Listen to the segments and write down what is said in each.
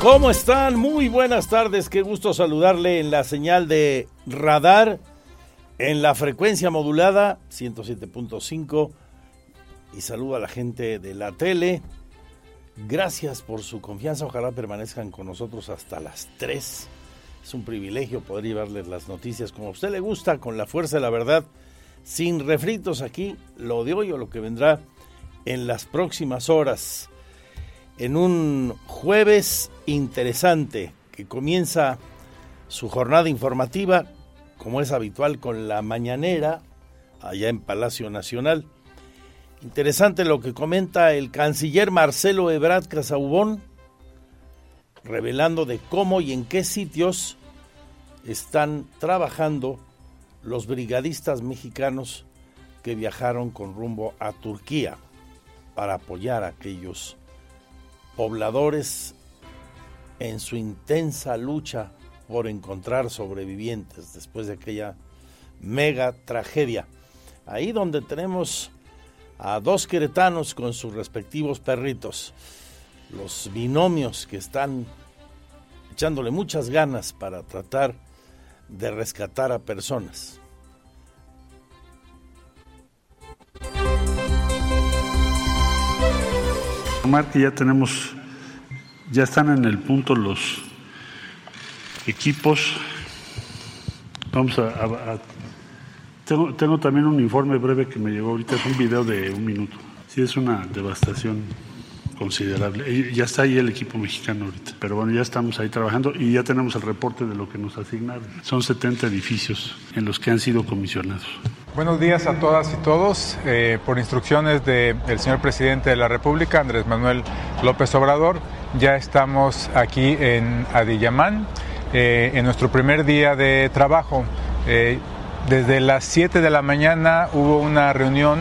¿Cómo están? Muy buenas tardes, qué gusto saludarle en la señal de radar, en la frecuencia modulada 107.5 y saludo a la gente de la tele. Gracias por su confianza, ojalá permanezcan con nosotros hasta las 3. Es un privilegio poder llevarles las noticias como a usted le gusta, con la fuerza de la verdad, sin refritos aquí, lo de hoy o lo que vendrá en las próximas horas en un jueves interesante que comienza su jornada informativa, como es habitual, con la mañanera allá en Palacio Nacional. Interesante lo que comenta el canciller Marcelo Ebrard Casaubón, revelando de cómo y en qué sitios están trabajando los brigadistas mexicanos que viajaron con rumbo a Turquía para apoyar a aquellos pobladores en su intensa lucha por encontrar sobrevivientes después de aquella mega tragedia. Ahí donde tenemos a dos queretanos con sus respectivos perritos, los binomios que están echándole muchas ganas para tratar de rescatar a personas. Que ya tenemos, ya están en el punto los equipos. Vamos a, tengo, tengo, también un informe breve que me llegó ahorita, es un video de un minuto. Sí, es una devastación considerable. Ya está ahí el equipo mexicano ahorita, pero bueno, ya estamos ahí trabajando y ya tenemos el reporte de lo que nos asignaron. Son 70 edificios en los que han sido comisionados. Buenos días a todas y todos. Eh, por instrucciones del señor presidente de la República, Andrés Manuel López Obrador, ya estamos aquí en Adiyamán, eh, en nuestro primer día de trabajo. Eh, desde las 7 de la mañana hubo una reunión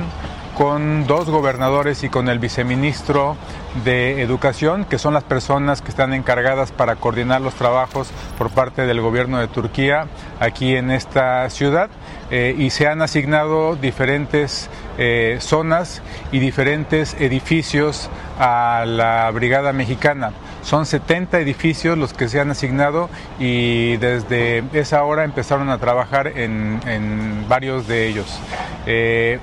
con dos gobernadores y con el viceministro de Educación, que son las personas que están encargadas para coordinar los trabajos por parte del gobierno de Turquía aquí en esta ciudad. Eh, y se han asignado diferentes eh, zonas y diferentes edificios a la Brigada Mexicana. Son 70 edificios los que se han asignado y desde esa hora empezaron a trabajar en, varios de ellos. Eh,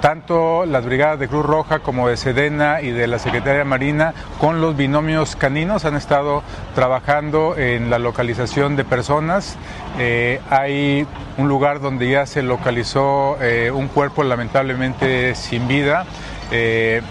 tanto las brigadas de Cruz Roja como de Sedena y de la Secretaría Marina con los binomios caninos han estado trabajando en la localización de personas. Eh, hay un lugar donde ya se localizó eh, un cuerpo lamentablemente sin vida. Eh,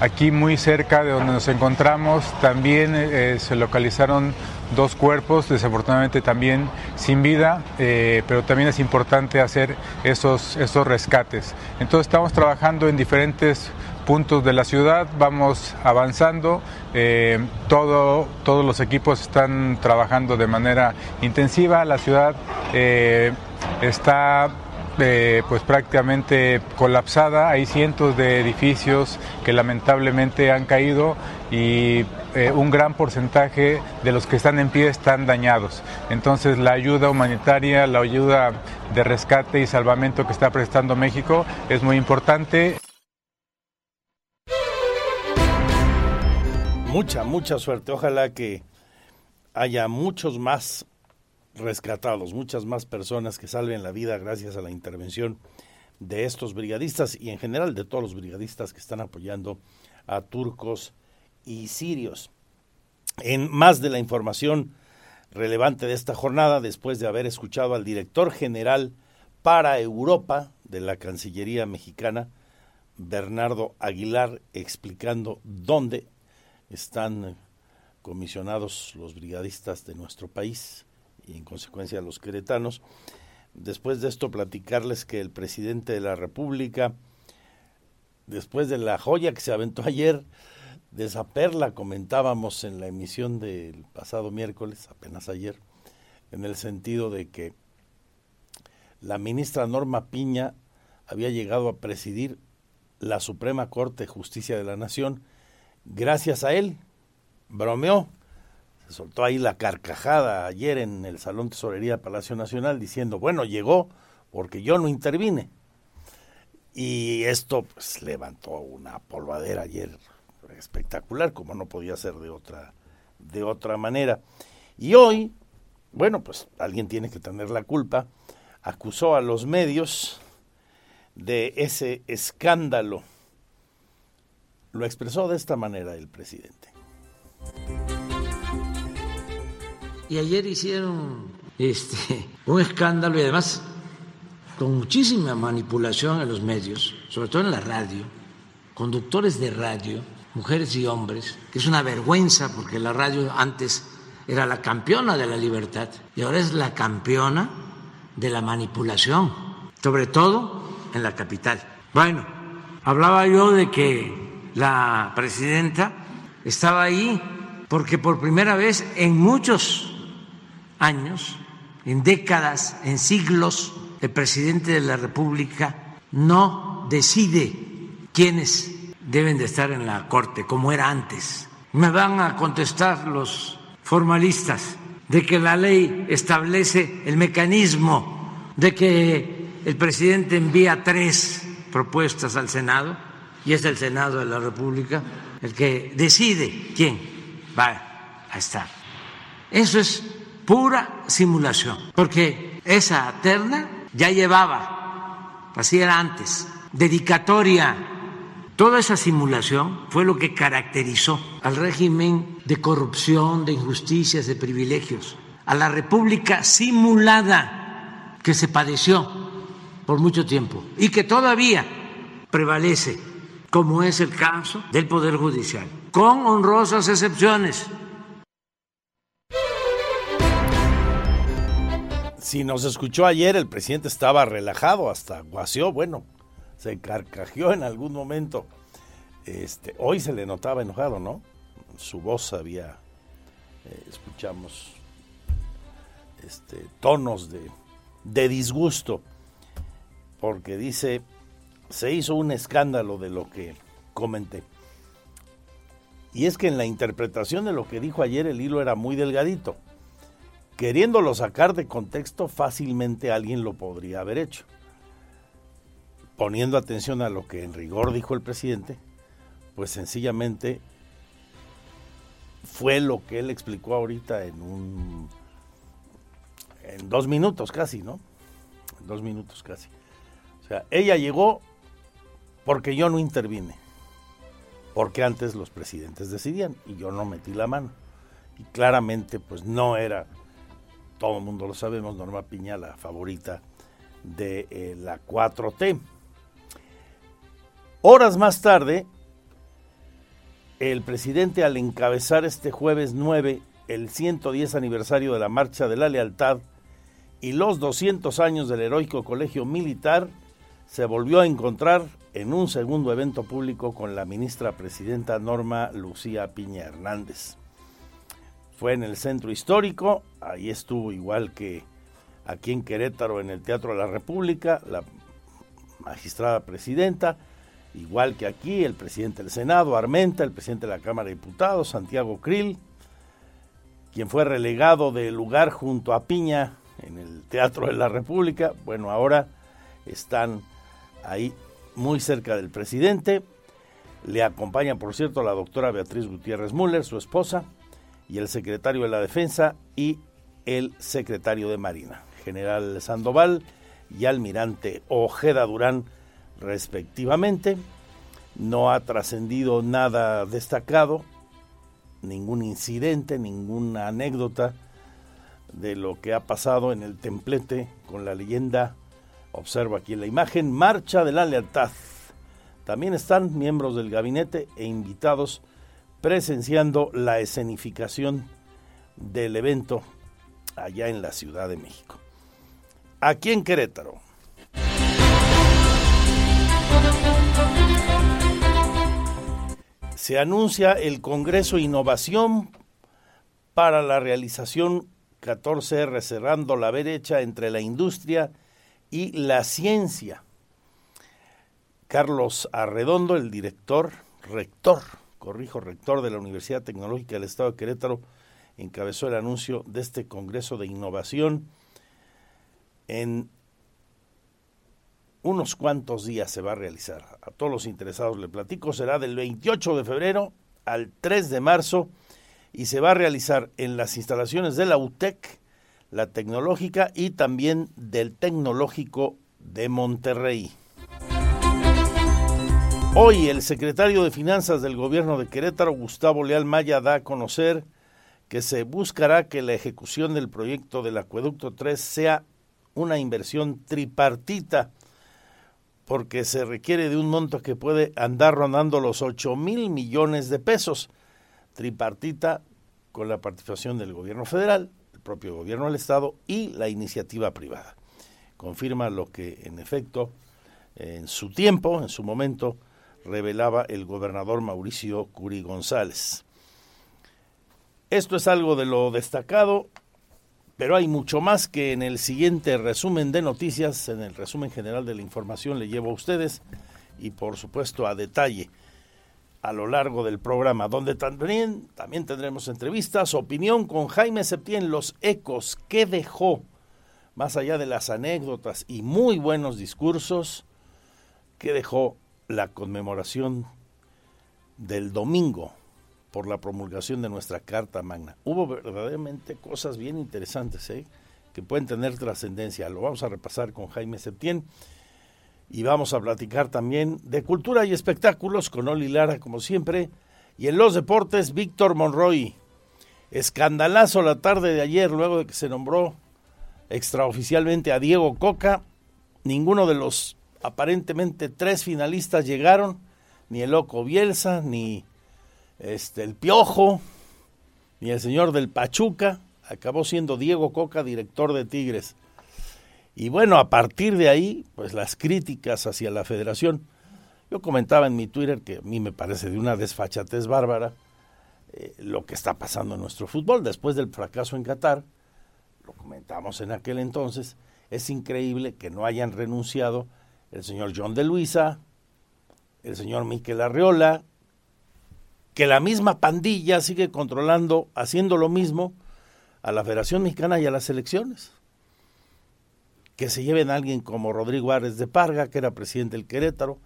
aquí muy cerca de donde nos encontramos también se localizaron dos cuerpos, desafortunadamente también sin vida, eh, pero también es importante hacer esos, esos rescates. Entonces estamos trabajando en diferentes puntos de la ciudad, vamos avanzando, eh, todo, todos los equipos están trabajando de manera intensiva, la ciudad eh, está pues prácticamente colapsada, hay cientos de edificios que lamentablemente han caído y eh, un gran porcentaje de los que están en pie están dañados. Entonces la ayuda humanitaria, la ayuda de rescate y salvamento que está prestando México es muy importante. Mucha, mucha suerte. Ojalá que haya muchos más rescatados, muchas más personas que salven la vida gracias a la intervención de estos brigadistas y en general de todos los brigadistas que están apoyando a turcos y sirios. En más de la información relevante de esta jornada después de haber escuchado al director general para Europa de la Cancillería mexicana, Bernardo Aguilar, explicando dónde están comisionados los brigadistas de nuestro país y en consecuencia los queretanos. Después de esto platicarles que el presidente de la República, después de la joya que se aventó ayer, de esa perla comentábamos en la emisión del pasado miércoles, apenas ayer, en el sentido de que la ministra Norma Piña había llegado a presidir la Suprema Corte de Justicia de la Nación. Gracias a él, bromeó, soltó ahí la carcajada ayer en el Salón Tesorería Palacio Nacional diciendo, bueno, llegó porque yo no intervine. Y esto pues, levantó una polvadera ayer espectacular, como no podía ser de otra, de otra manera. Y hoy, bueno, pues alguien tiene que tener la culpa, acusó a los medios de ese escándalo. Lo expresó de esta manera el presidente. Y ayer hicieron este, un escándalo y además con muchísima manipulación en los medios, sobre todo en la radio, conductores de radio, mujeres y hombres, que es una vergüenza porque la radio antes era la campeona de la libertad y ahora es la campeona de la manipulación, sobre todo en la capital. Bueno, hablaba yo de que la presidenta estaba ahí porque por primera vez en muchos años, en décadas, en siglos, el presidente de la República no decide quiénes deben de estar en la Corte, como era antes. Me van a contestar los formalistas de que la ley establece el mecanismo de que el presidente envía tres propuestas al Senado y es el Senado de la República el que decide quién va a estar. Eso es pura simulación, porque esa terna ya llevaba, así era antes, dedicatoria Toda esa simulación fue lo que caracterizó al régimen de corrupción, de injusticias, de privilegios, a la república simulada que se padeció por mucho tiempo y que todavía prevalece, como es el caso del Poder Judicial, con honrosas excepciones. Si nos escuchó ayer, el presidente estaba relajado, hasta guaseó, bueno, se carcajeó en algún momento. Este, hoy se le notaba enojado, ¿no? Su voz había, eh, escuchamos, este, tonos de, de disgusto, porque dice, se hizo un escándalo de lo que comenté. Y es que en la interpretación de lo que dijo ayer el hilo era muy delgadito. Queriéndolo sacar de contexto, fácilmente alguien lo podría haber hecho poniendo atención a lo que en rigor dijo el presidente, pues sencillamente fue lo que él explicó ahorita en un en dos minutos casi, ¿no? En dos minutos casi. O sea, ella llegó porque yo no intervine, porque antes los presidentes decidían y yo no metí la mano. Y claramente, pues no era, todo el mundo lo sabemos, Norma Piña la favorita de eh, la 4T. Horas más tarde, el presidente al encabezar este jueves 9 el 110 aniversario de la Marcha de la Lealtad y los 200 años del heroico colegio militar, se volvió a encontrar en un segundo evento público con la ministra presidenta Norma Lucía Piña Hernández. Fue en el centro histórico, ahí estuvo igual que aquí en Querétaro en el Teatro de la República, la magistrada presidenta, igual que aquí, el presidente del Senado, Armenta, el presidente de la Cámara de Diputados, Santiago Krill, quien fue relegado del lugar junto a Piña en el Teatro de la República. Bueno, ahora están ahí muy cerca del presidente. Le acompaña, por cierto, la doctora Beatriz Gutiérrez Müller, su esposa, y el secretario de la Defensa y el secretario de Marina, general Sandoval y almirante Ojeda Durán, respectivamente. No ha trascendido nada destacado, ningún incidente, ninguna anécdota de lo que ha pasado en el templete con la leyenda, observo aquí en la imagen, Marcha de la Lealtad. También están miembros del gabinete e invitados presenciando la escenificación del evento allá en la Ciudad de México. Aquí en Querétaro. Se anuncia el Congreso Innovación para la realización 14R, cerrando la brecha entre la industria y la ciencia. Carlos Arredondo, el director, rector, corrijo, rector de la Universidad Tecnológica del Estado de Querétaro, encabezó el anuncio de este Congreso de Innovación. En unos cuantos días se va a realizar. A todos los interesados le platico, será del 28 de febrero al 3 de marzo y se va a realizar en las instalaciones de la UTEC, la tecnológica y también del tecnológico de Monterrey. Hoy el secretario de Finanzas del gobierno de Querétaro, Gustavo Leal Maya, da a conocer que se buscará que la ejecución del proyecto del Acueducto 3 sea una inversión tripartita, porque se requiere de un monto que puede andar rondando los 8 mil millones de pesos tripartita con la participación del gobierno federal, el propio gobierno del Estado y la iniciativa privada. Confirma lo que en efecto en su tiempo, en su momento, revelaba el gobernador Mauricio Curi González. Esto es algo de lo destacado, pero hay mucho más que en el siguiente resumen de noticias, en el resumen general de la información le llevo a ustedes y por supuesto a detalle a lo largo del programa, donde también, también tendremos entrevistas, opinión con Jaime Septién, los ecos que dejó, más allá de las anécdotas y muy buenos discursos, que dejó la conmemoración del domingo por la promulgación de nuestra Carta Magna. Hubo verdaderamente cosas bien interesantes ¿eh? que pueden tener trascendencia. Lo vamos a repasar con Jaime Septién y vamos a platicar también de cultura y espectáculos con Oli Lara, como siempre. Y en los deportes, Víctor Monroy. Escandalazo la tarde de ayer, luego de que se nombró extraoficialmente a Diego Coca. Ninguno de los aparentemente tres finalistas llegaron, ni el loco Bielsa, ni este el Piojo, ni el señor del Pachuca. Acabó siendo Diego Coca, director de Tigres. Y bueno, a partir de ahí, pues las críticas hacia la federación. Yo comentaba en mi Twitter que a mí me parece de una desfachatez bárbara eh, lo que está pasando en nuestro fútbol después del fracaso en Qatar. Lo comentamos en aquel entonces. Es increíble que no hayan renunciado el señor John de Luisa, el señor Miquel Arriola, que la misma pandilla sigue controlando, haciendo lo mismo a la Federación Mexicana y a las elecciones que se lleven a alguien como Rodrigo Árez de Parga, que era presidente del Querétaro,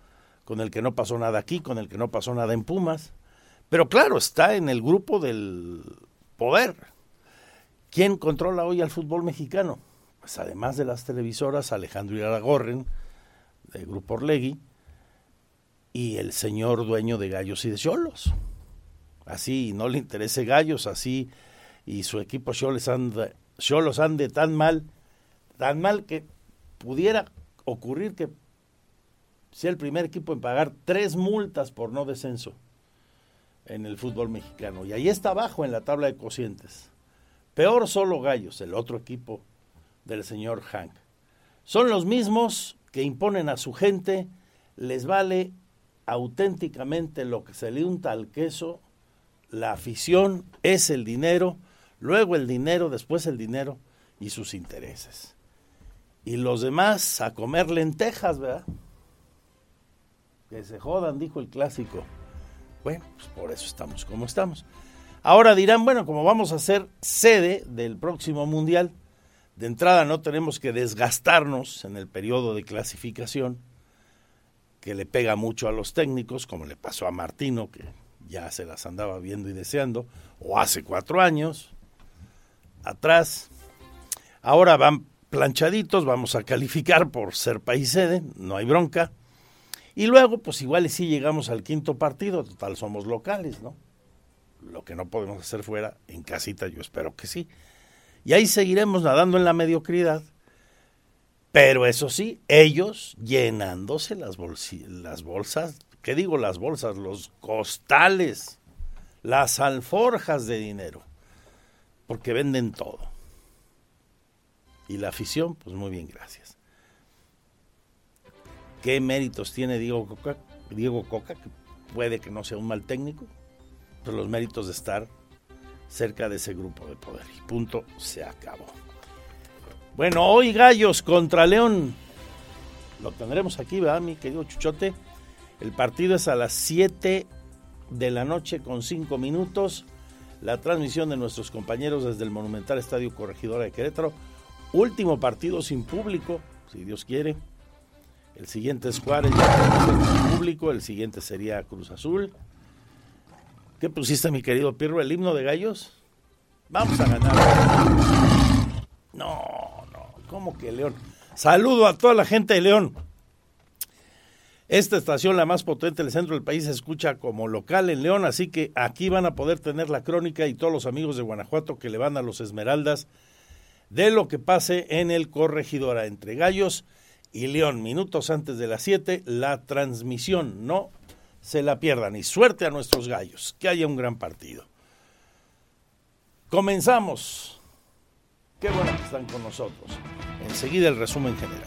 con el que no pasó nada aquí, con el que no pasó nada en Pumas. Pero claro, está en el grupo del poder. ¿Quién controla hoy al fútbol mexicano? Pues además de las televisoras, Alejandro Iragorren, del Grupo Orlegui, y el señor dueño de Gallos y de Cholos. Así no le interese Gallos, así y su equipo Cholos ande, Cholos ande tan mal tan mal que pudiera ocurrir que sea el primer equipo en pagar tres multas por no descenso en el fútbol mexicano. Y ahí está abajo en la tabla de cocientes. Peor solo Gallos, el otro equipo del señor Hank. Son los mismos que imponen a su gente, les vale auténticamente lo que se le unta al queso, la afición es el dinero, luego el dinero, después el dinero y sus intereses y los demás a comer lentejas, ¿verdad? Que se jodan, dijo el clásico. Bueno, pues por eso estamos como estamos. Ahora dirán, bueno, como vamos a ser sede del próximo Mundial, de entrada no tenemos que desgastarnos en el periodo de clasificación, que le pega mucho a los técnicos, como le pasó a Martino, que ya se las andaba viendo y deseando, o hace cuatro años atrás. Ahora van planchaditos, vamos a calificar por ser país sede, no hay bronca. Y luego, pues igual si llegamos al quinto partido, total somos locales, ¿no? Lo que no podemos hacer fuera, en casita, yo espero que sí. Y ahí seguiremos nadando en la mediocridad. Pero eso sí, ellos llenándose las, bolsas, ¿qué digo las bolsas? Los costales, las alforjas de dinero, porque venden todo. Y la afición, pues muy bien, gracias. ¿Qué méritos tiene Diego Coca? Diego Coca, que puede que no sea un mal técnico, pero los méritos de estar cerca de ese grupo de poder. Y punto, se acabó. Bueno, hoy Gallos contra León. Lo tendremos aquí, ¿verdad, mi querido Chuchote? El partido es a las 7 de la noche con 5 minutos. La transmisión de nuestros compañeros desde el Monumental Estadio Corregidora de Querétaro. Último partido sin público, si Dios quiere. El siguiente es Juárez, sin público. El siguiente sería Cruz Azul. ¿Qué pusiste, mi querido Pirro? ¿El himno de gallos? Vamos a ganar. No, no, ¿cómo que León? Saludo a toda la gente de León. Esta estación, la más potente del centro del país, se escucha como local en León, así que aquí van a poder tener la crónica y todos los amigos de Guanajuato que le van a los Esmeraldas de lo que pase en el Corregidora entre Gallos y León. Minutos antes de las 7, la transmisión. No se la pierdan y suerte a nuestros gallos, que haya un gran partido. Comenzamos. Qué bueno que están con nosotros. Enseguida el resumen general.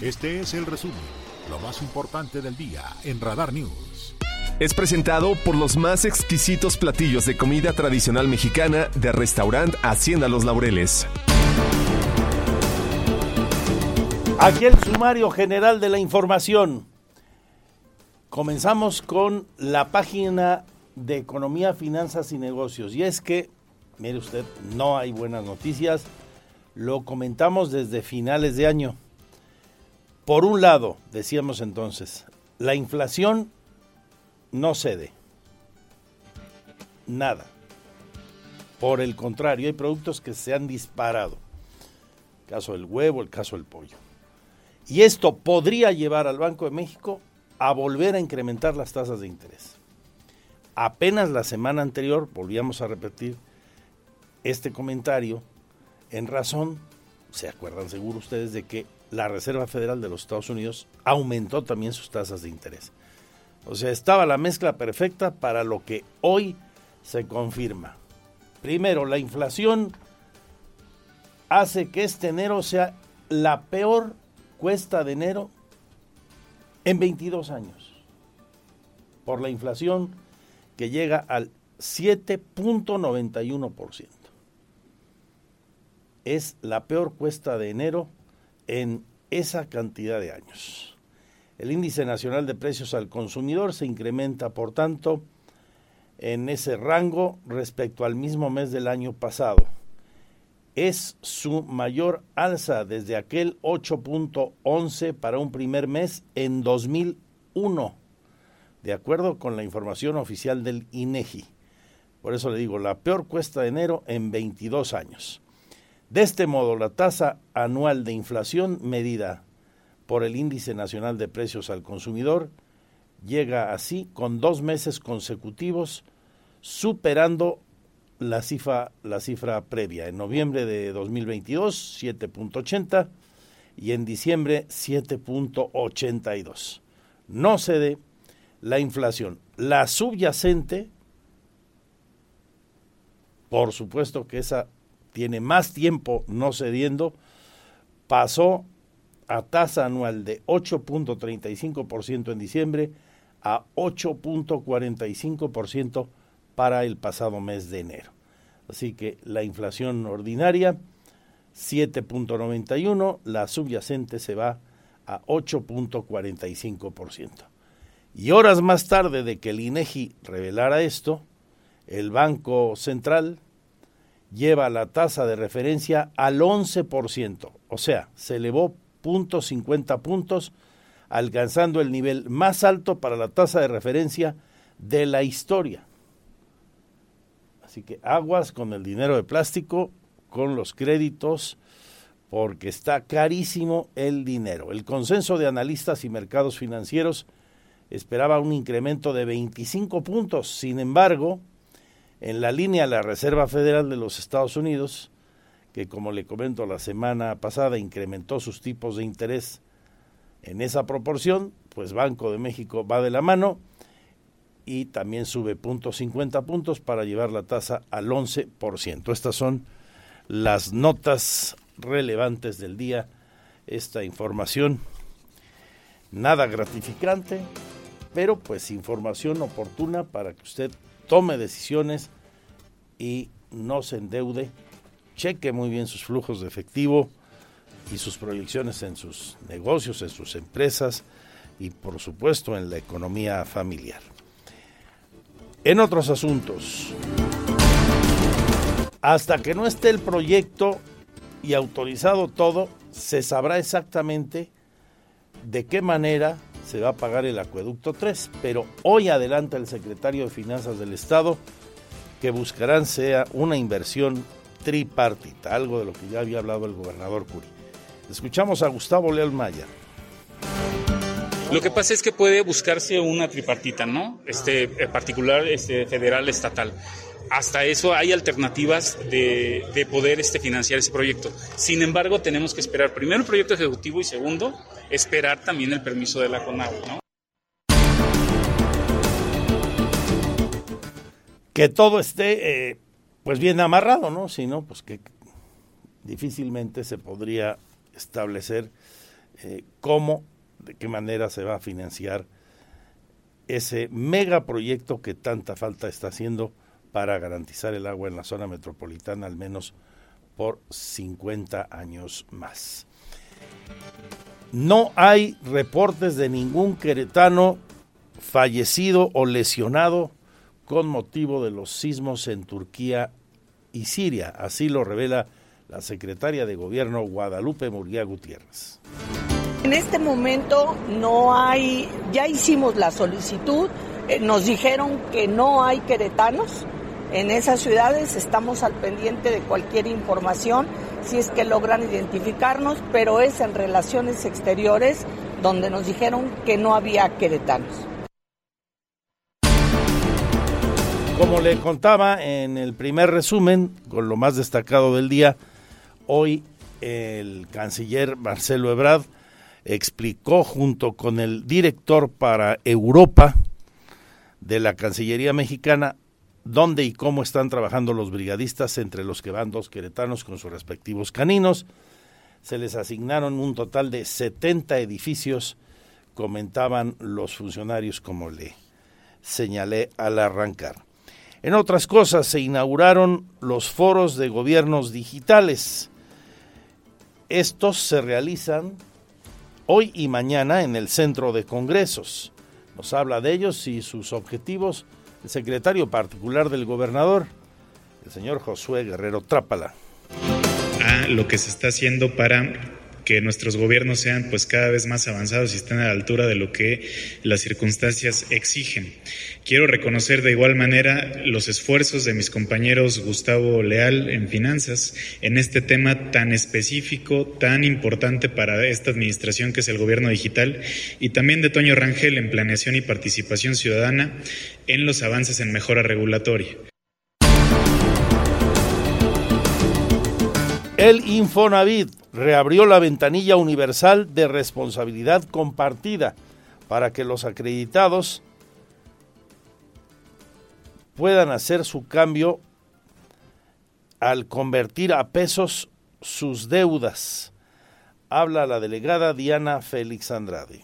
Este es el resumen, lo más importante del día en Radar News. Es presentado por los más exquisitos platillos de comida tradicional mexicana de restaurante Hacienda Los Laureles. Aquí el sumario general de la información. Comenzamos con la página de Economía, Finanzas y Negocios. Y es que, mire usted, no hay buenas noticias. Lo comentamos desde finales de año. Por un lado, decíamos entonces, la inflación no cede. Nada. Por el contrario, hay productos que se han disparado. El caso del huevo, el caso del pollo. Y esto podría llevar al Banco de México a volver a incrementar las tasas de interés. Apenas la semana anterior volvíamos a repetir este comentario en razón, se acuerdan seguro ustedes, de que la Reserva Federal de los Estados Unidos aumentó también sus tasas de interés. O sea, estaba la mezcla perfecta para lo que hoy se confirma. Primero, la inflación hace que este enero sea la peor cuesta de enero en 22 años. Por la inflación que llega al 7.91%. Es la peor cuesta de enero en esa cantidad de años. El índice nacional de precios al consumidor se incrementa, por tanto, en ese rango respecto al mismo mes del año pasado. Es su mayor alza desde aquel 8.11 para un primer mes en 2001, de acuerdo con la información oficial del INEGI. Por eso le digo, la peor cuesta de enero en 22 años. De este modo, la tasa anual de inflación medida por el Índice Nacional de Precios al Consumidor, llega así con dos meses consecutivos superando la cifra, la cifra previa. En noviembre de 2022, 7.80 y en diciembre 7.82. No cede la inflación. La subyacente, por supuesto que esa tiene más tiempo no cediendo, pasó a tasa anual de 8.35% en diciembre a 8.45% para el pasado mes de enero. Así que la inflación ordinaria 7.91, la subyacente se va a 8.45%. Y horas más tarde de que el INEGI revelara esto, el Banco Central lleva la tasa de referencia al 11%, o sea, se elevó 50 puntos, alcanzando el nivel más alto para la tasa de referencia de la historia. Así que aguas con el dinero de plástico, con los créditos porque está carísimo el dinero. El consenso de analistas y mercados financieros esperaba un incremento de 25 puntos. Sin embargo, en la línea de la Reserva Federal de los Estados Unidos, que como le comento la semana pasada incrementó sus tipos de interés en esa proporción, pues Banco de México va de la mano y también sube puntos 50 puntos para llevar la tasa al 11%. Estas son las notas relevantes del día. Esta información nada gratificante, pero pues información oportuna para que usted tome decisiones y no se endeude, cheque muy bien sus flujos de efectivo y sus proyecciones en sus negocios, en sus empresas y por supuesto en la economía familiar. En otros asuntos, hasta que no esté el proyecto y autorizado todo, se sabrá exactamente de qué manera se va a pagar el acueducto 3. Pero hoy adelanta el secretario de Finanzas del Estado que buscarán sea una inversión tripartita, algo de lo que ya había hablado el gobernador Curi. Escuchamos a Gustavo Leal Maya. Lo que pasa es que puede buscarse una tripartita, ¿no? Este, particular, este, federal, estatal. Hasta eso hay alternativas de, de, poder este, financiar ese proyecto. Sin embargo, tenemos que esperar primero el proyecto ejecutivo y segundo, esperar también el permiso de la CONAGUA, ¿no? Que todo esté eh, pues bien amarrado, ¿no? Si no, pues que difícilmente se podría establecer eh, cómo de qué manera se va a financiar ese megaproyecto que tanta falta está haciendo para garantizar el agua en la zona metropolitana al menos por 50 años más. No hay reportes de ningún queretano fallecido o lesionado con motivo de los sismos en Turquía y Siria. Así lo revela la secretaria de Gobierno Guadalupe Murguía Gutiérrez. En este momento no hay, ya hicimos la solicitud, eh, nos dijeron que no hay queretanos en esas ciudades, estamos al pendiente de cualquier información, si es que logran identificarnos, pero es en relaciones exteriores donde nos dijeron que no había queretanos. Como le contaba en el primer resumen, con lo más destacado del día, hoy el canciller Marcelo Ebrard explicó junto con el director para Europa de la Cancillería Mexicana dónde y cómo están trabajando los brigadistas, entre los que van dos queretanos con sus respectivos caninos. Se les asignaron un total de 70 edificios, comentaban los funcionarios como le señalé al arrancar. En otras cosas, se inauguraron los foros de gobiernos digitales. Estos se realizan hoy y mañana en el Centro de Congresos. Nos habla de ellos y sus objetivos el secretario particular del gobernador, el señor Josué Guerrero Trápala. A lo que se está haciendo para que nuestros gobiernos sean pues cada vez más avanzados y estén a la altura de lo que las circunstancias exigen. Quiero reconocer de igual manera los esfuerzos de mis compañeros Gustavo Leal en finanzas en este tema tan específico, tan importante para esta administración que es el gobierno digital y también de Toño Rangel en planeación y participación ciudadana en los avances en mejora regulatoria. El Infonavit reabrió la ventanilla universal de responsabilidad compartida para que los acreditados puedan hacer su cambio al convertir a pesos sus deudas. Habla la delegada Diana Félix Andrade.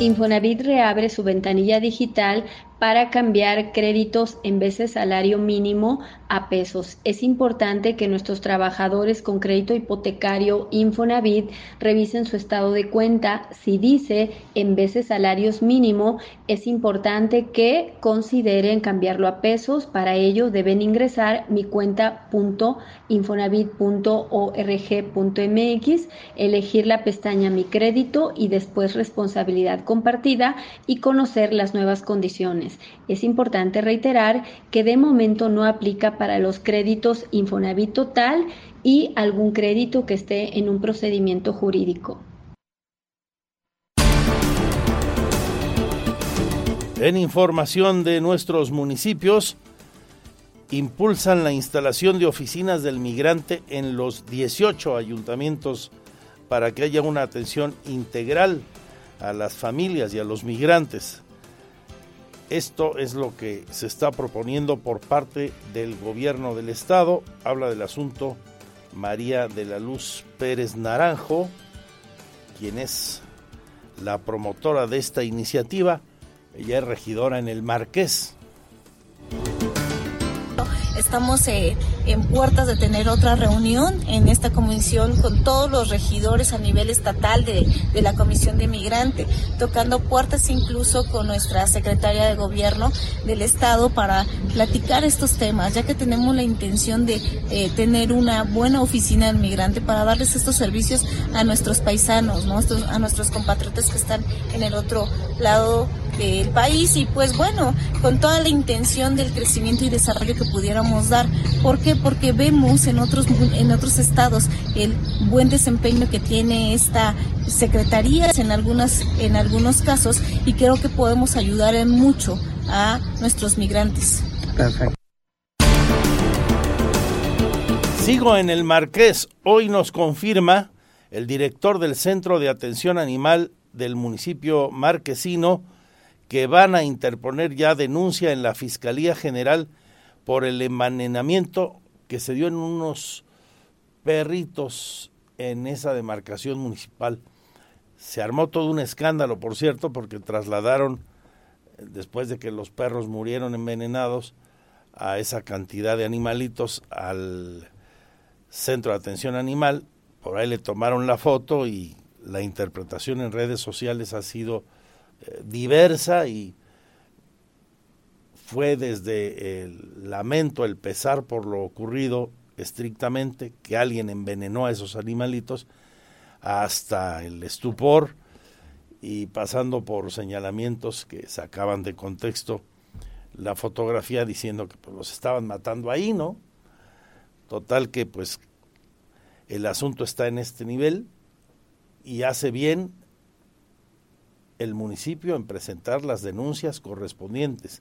Infonavit reabre su ventanilla digital para cambiar créditos en vez de salario mínimo a pesos. Es importante que nuestros trabajadores con crédito hipotecario Infonavit revisen su estado de cuenta. Si dice en vez de salarios mínimo, es importante que consideren cambiarlo a pesos. Para ello deben ingresar mi cuenta.infonavit.org.mx, elegir la pestaña Mi crédito y después responsabilidad compartida y conocer las nuevas condiciones. Es importante reiterar que de momento no aplica para los créditos Infonavit total y algún crédito que esté en un procedimiento jurídico. En información de nuestros municipios, impulsan la instalación de oficinas del migrante en los 18 ayuntamientos para que haya una atención integral a las familias y a los migrantes. Esto es lo que se está proponiendo por parte del gobierno del estado. Habla del asunto María de la Luz Pérez Naranjo, quien es la promotora de esta iniciativa ella es regidora en el Marqués. Estamos eh, en puertas de tener otra reunión en esta comisión con todos los regidores a nivel estatal de, de, la Comisión de Migrante, tocando puertas incluso con nuestra secretaria de Gobierno del Estado para platicar estos temas, ya que tenemos la intención de eh, tener una buena oficina del migrante para darles estos servicios a nuestros paisanos, ¿no? a nuestros compatriotas que están en el otro lado del país y pues bueno, con toda la intención del crecimiento y desarrollo que pudiéramos dar. ¿Por qué? Porque vemos en otros, en otros estados el buen desempeño que tiene esta secretaría en, algunas, en algunos casos y creo que podemos ayudar en mucho a nuestros migrantes. Perfecto. Sigo en el Marqués. Hoy nos confirma el director del Centro de Atención Animal del municipio marquesino, que van a interponer ya denuncia en la Fiscalía General por el envenenamiento que se dio en unos perritos en esa demarcación municipal. Se armó todo un escándalo, por cierto, porque trasladaron, después de que los perros murieron envenenados, a esa cantidad de animalitos al centro de atención animal. Por ahí le tomaron la foto y la interpretación en redes sociales ha sido diversa y fue desde el lamento, el pesar por lo ocurrido estrictamente, que alguien envenenó a esos animalitos, hasta el estupor y pasando por señalamientos que sacaban de contexto la fotografía diciendo que pues, los estaban matando ahí, ¿no? Total que pues el asunto está en este nivel y hace bien el municipio en presentar las denuncias correspondientes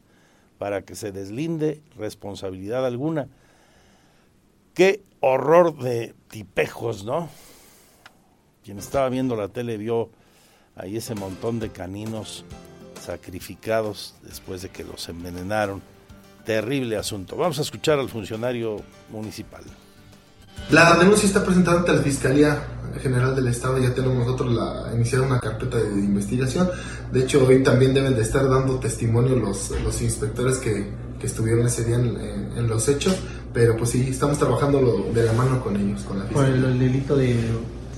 para que se deslinde responsabilidad alguna. Qué horror de tipejos, ¿no? Quien estaba viendo la tele vio ahí ese montón de caninos sacrificados después de que los envenenaron. Terrible asunto. Vamos a escuchar al funcionario municipal. La denuncia está presentada ante la Fiscalía General del Estado, ya tenemos nosotros la, iniciada una carpeta de, investigación. De hecho, hoy también deben de estar dando testimonio los, los inspectores que, que estuvieron ese día en, en, los hechos, pero pues sí, estamos trabajando de la mano con ellos, con la Fiscalía. Por el, delito de...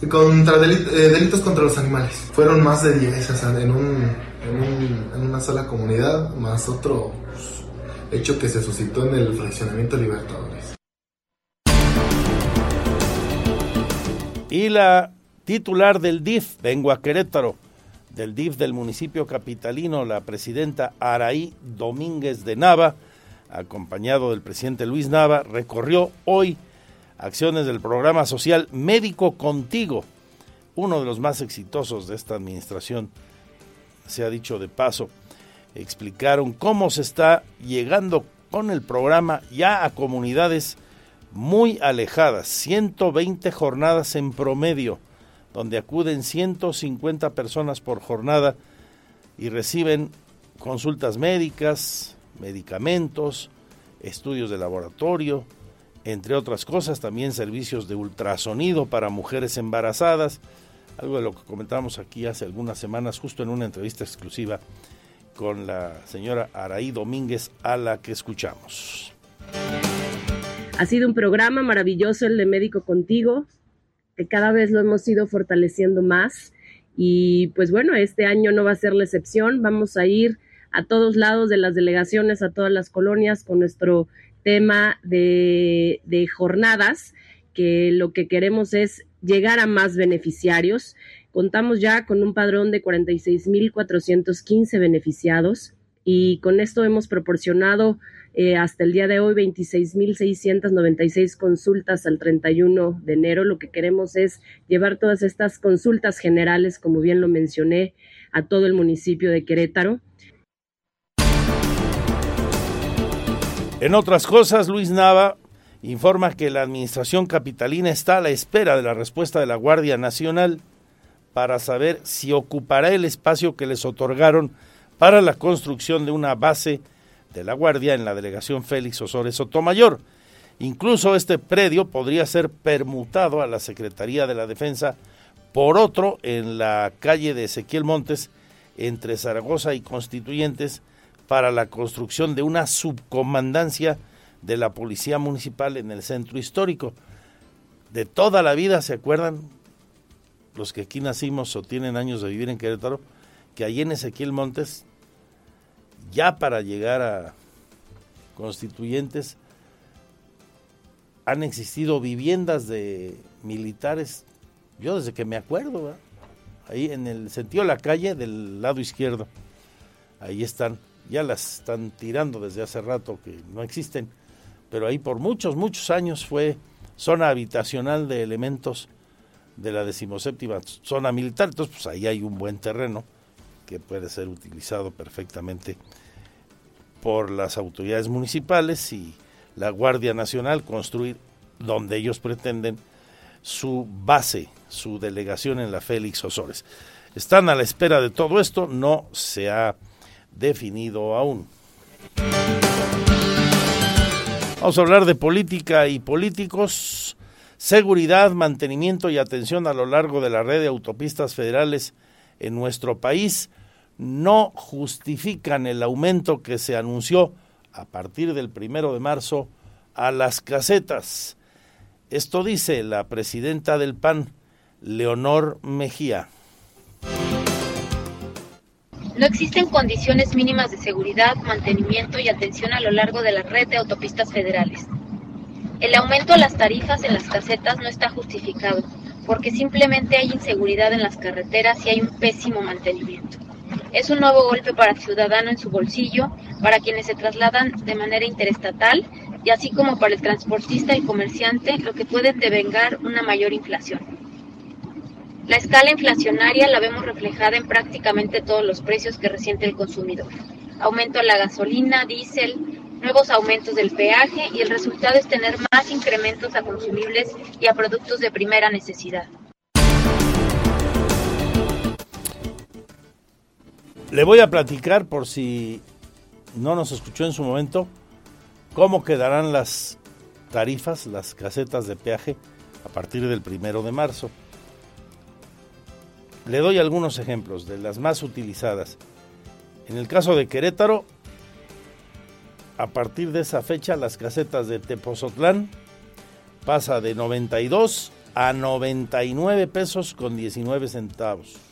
Contra eh, delitos contra los animales. Fueron más de 10 o sea, en, un, en, un, en una sola comunidad, más otro pues, hecho que se suscitó en el fraccionamiento Libertadores. Y la titular del DIF, vengo a Querétaro, del DIF del municipio capitalino, la presidenta Araí Domínguez de Nava, acompañado del presidente Luis Nava, recorrió hoy acciones del programa social Médico Contigo, uno de los más exitosos de esta administración, se ha dicho de paso. Explicaron cómo se está llegando con el programa ya a comunidades muy alejadas, 120 jornadas en promedio, donde acuden 150 personas por jornada y reciben consultas médicas, medicamentos, estudios de laboratorio, entre otras cosas, también servicios de ultrasonido para mujeres embarazadas, algo de lo que comentamos aquí hace algunas semanas, justo en una entrevista exclusiva con la señora Araí Domínguez, a la que escuchamos. Ha sido un programa maravilloso el de Médico Contigo, que cada vez lo hemos ido fortaleciendo más. Y pues bueno, este año no va a ser la excepción. Vamos a ir a todos lados de las delegaciones, a todas las colonias con nuestro tema de, jornadas, que lo que queremos es llegar a más beneficiarios. Contamos ya con un padrón de 46.415 beneficiados y con esto hemos proporcionado eh, hasta el día de hoy 26.696 consultas al 31 de enero. Lo que queremos es llevar todas estas consultas generales, como bien lo mencioné, a todo el municipio de Querétaro. En otras cosas, Luis Nava informa que la administración capitalina está a la espera de la respuesta de la Guardia Nacional para saber si ocupará el espacio que les otorgaron para la construcción de una base de la Guardia en la delegación Félix Osores Sotomayor. Incluso este predio podría ser permutado a la Secretaría de la Defensa por otro en la calle de Ezequiel Montes entre Zaragoza y Constituyentes para la construcción de una subcomandancia de la Policía Municipal en el centro histórico. De toda la vida, ¿se acuerdan? Los que aquí nacimos o tienen años de vivir en Querétaro, que allí en Ezequiel Montes, ya para llegar a Constituyentes, han existido viviendas de militares, yo desde que me acuerdo, ahí en el sentido de la calle del lado izquierdo, ahí están, ya las están tirando desde hace rato que no existen pero ahí por muchos, muchos años fue zona habitacional de elementos de la decimoséptima zona militar, entonces pues ahí hay un buen terreno que puede ser utilizado perfectamente por las autoridades municipales y la Guardia Nacional construir donde ellos pretenden su base, su delegación en la Félix Osores. Están a la espera de todo esto, no se ha definido aún. Vamos a hablar de política y políticos, seguridad, mantenimiento y atención a lo largo de la red de autopistas federales en nuestro país no justifican el aumento que se anunció a partir del primero de marzo a las casetas. Esto dice la presidenta del PAN, Leonor Mejía. No existen condiciones mínimas de seguridad, mantenimiento y atención a lo largo de la red de autopistas federales. El aumento a las tarifas en las casetas no está justificado, porque simplemente hay inseguridad en las carreteras y hay un pésimo mantenimiento. Es un nuevo golpe para el ciudadano en su bolsillo, para quienes se trasladan de manera interestatal y así como para el transportista y comerciante, lo que puede devengar una mayor inflación. La escala inflacionaria la vemos reflejada en prácticamente todos los precios que resiente el consumidor. Aumento a la gasolina, diésel, nuevos aumentos del peaje y el resultado es tener más incrementos a consumibles y a productos de primera necesidad. Le voy a platicar por si no nos escuchó en su momento cómo quedarán las tarifas, las casetas de peaje a partir del primero de marzo. Le doy algunos ejemplos de las más utilizadas. En el caso de Querétaro, a partir de esa fecha las casetas de Tepozotlán pasa de 92 a 99 pesos con 19 centavos.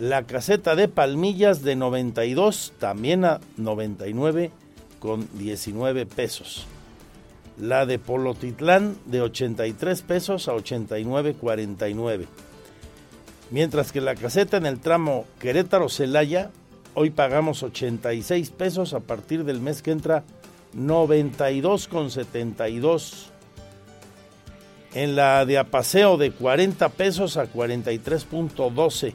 La caseta de Palmillas de 92 también a 99 con 19 pesos. La de Polotitlán de 83 pesos a 89.49 mientras que la caseta en el tramo Querétaro-Celaya hoy pagamos 86 pesos a partir del mes que entra 92,72. En la de Apaseo de 40 pesos a 43.12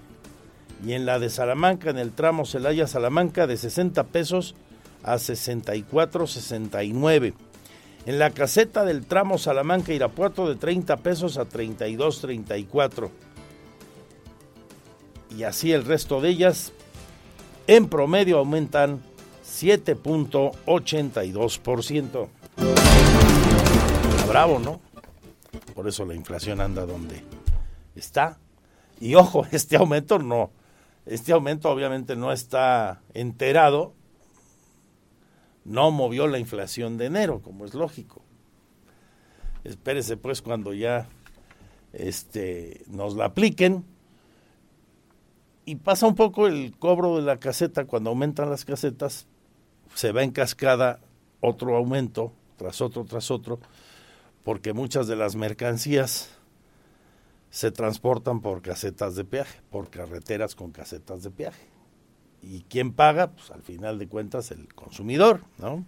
y en la de Salamanca en el tramo Celaya-Salamanca de 60 pesos a 64.69. En la caseta del tramo Salamanca-Irapuato de 30 pesos a 32.34 y así el resto de ellas en promedio aumentan 7.82%. Bravo, ¿no? Por eso la inflación anda donde está. Y ojo, este aumento no, este aumento obviamente no está enterado, no movió la inflación de enero, como es lógico. Espérese pues cuando ya este, nos la apliquen y pasa un poco el cobro de la caseta, cuando aumentan las casetas, se va en cascada otro aumento, tras otro, tras otro, porque muchas de las mercancías se transportan por casetas de peaje, por carreteras con casetas de peaje. ¿Y quién paga? Pues al final de cuentas el consumidor, ¿no?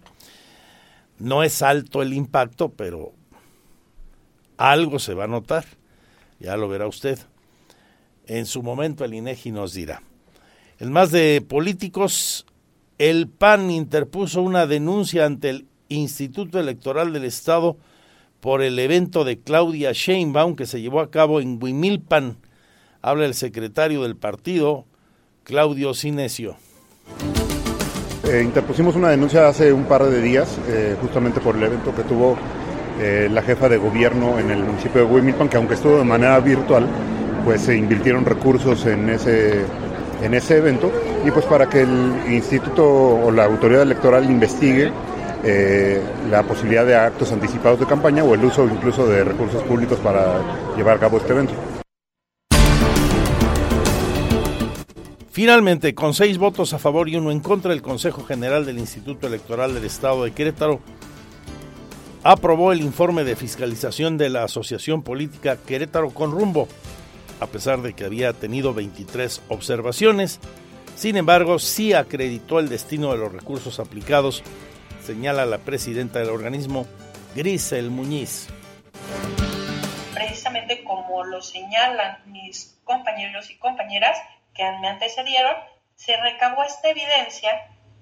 No es alto el impacto, pero algo se va a notar. Ya lo verá usted. En su momento el INEGI nos dirá. En más de políticos, el PAN interpuso una denuncia ante el Instituto Electoral del Estado por el evento de Claudia Sheinbaum que se llevó a cabo en Huimilpan. Habla el secretario del partido, Claudio Sinesio. Eh, interpusimos una denuncia hace un par de días, eh, justamente por el evento que tuvo eh, la jefa de gobierno en el municipio de Huimilpan, que aunque estuvo de manera virtual, pues se invirtieron recursos en ese, en ese evento y pues para que el instituto o la autoridad electoral investigue eh, la posibilidad de actos anticipados de campaña o el uso incluso de recursos públicos para llevar a cabo este evento. Finalmente, con seis votos a favor y uno en contra, el Consejo General del Instituto Electoral del Estado de Querétaro aprobó el informe de fiscalización de la Asociación Política Querétaro con rumbo, a pesar de que había tenido 23 observaciones. Sin embargo, sí acreditó el destino de los recursos aplicados, señala la presidenta del organismo, Grisel Muñiz. Precisamente como lo señalan mis compañeros y compañeras que me antecedieron, se recabó esta evidencia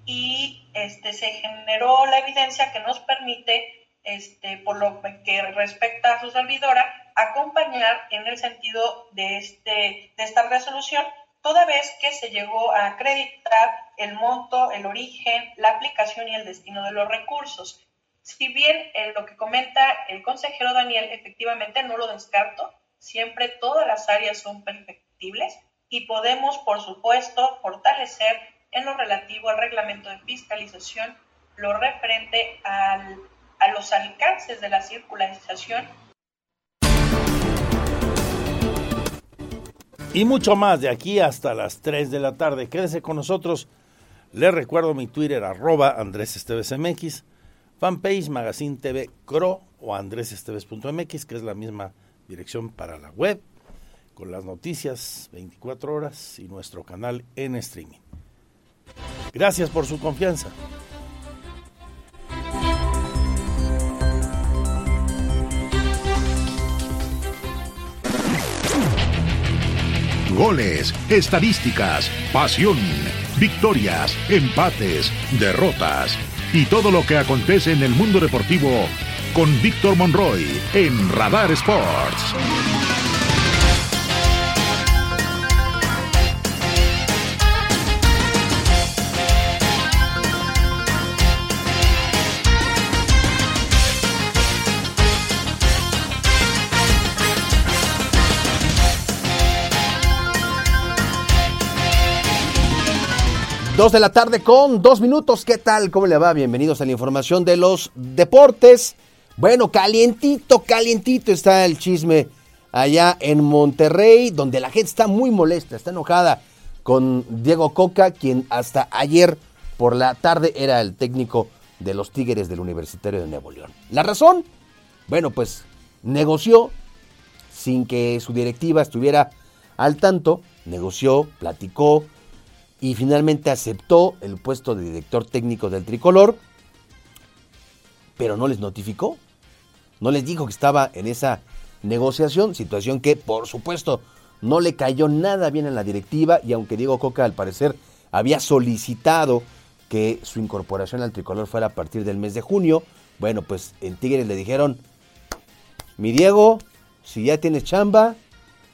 y este, se generó la evidencia que nos permite este, por lo que respecta a su servidora, acompañar en el sentido de, este, de esta resolución, toda vez que se llegó a acreditar el monto, el origen, la aplicación y el destino de los recursos. Si bien en lo que comenta el consejero Daniel, efectivamente no lo descarto, siempre todas las áreas son perfectibles y podemos, por supuesto, fortalecer en lo relativo al reglamento de fiscalización lo referente al a los alcances de la circularización. Y mucho más de aquí hasta las 3 de la tarde. Quédese con nosotros. Les recuerdo mi Twitter, arroba Andrés Esteves MX, fanpage Magazine TV Cro o andresesteves.mx, que es la misma dirección para la web, con las noticias 24 horas y nuestro canal en streaming. Gracias por su confianza. Goles, estadísticas, pasión, victorias, empates, derrotas y todo lo que acontece en el mundo deportivo con Víctor Monroy en Radar Sports. Dos de la tarde con dos minutos. ¿Qué tal? ¿Cómo le va? Bienvenidos a la información de los deportes. Bueno, calientito, calientito está el chisme allá en Monterrey, donde la gente está muy molesta, está enojada con Diego Coca, quien hasta ayer por la tarde era el técnico de los Tigres del Universitario de Nuevo León. ¿La razón? Bueno, pues negoció sin que su directiva estuviera al tanto, negoció, platicó, y finalmente aceptó el puesto de director técnico del tricolor, pero no les notificó, no les dijo que estaba en esa negociación, situación que por supuesto no le cayó nada bien en la directiva y aunque Diego Coca al parecer había solicitado que su incorporación al tricolor fuera a partir del mes de junio, bueno pues en Tigres le dijeron, mi Diego, si ya tienes chamba,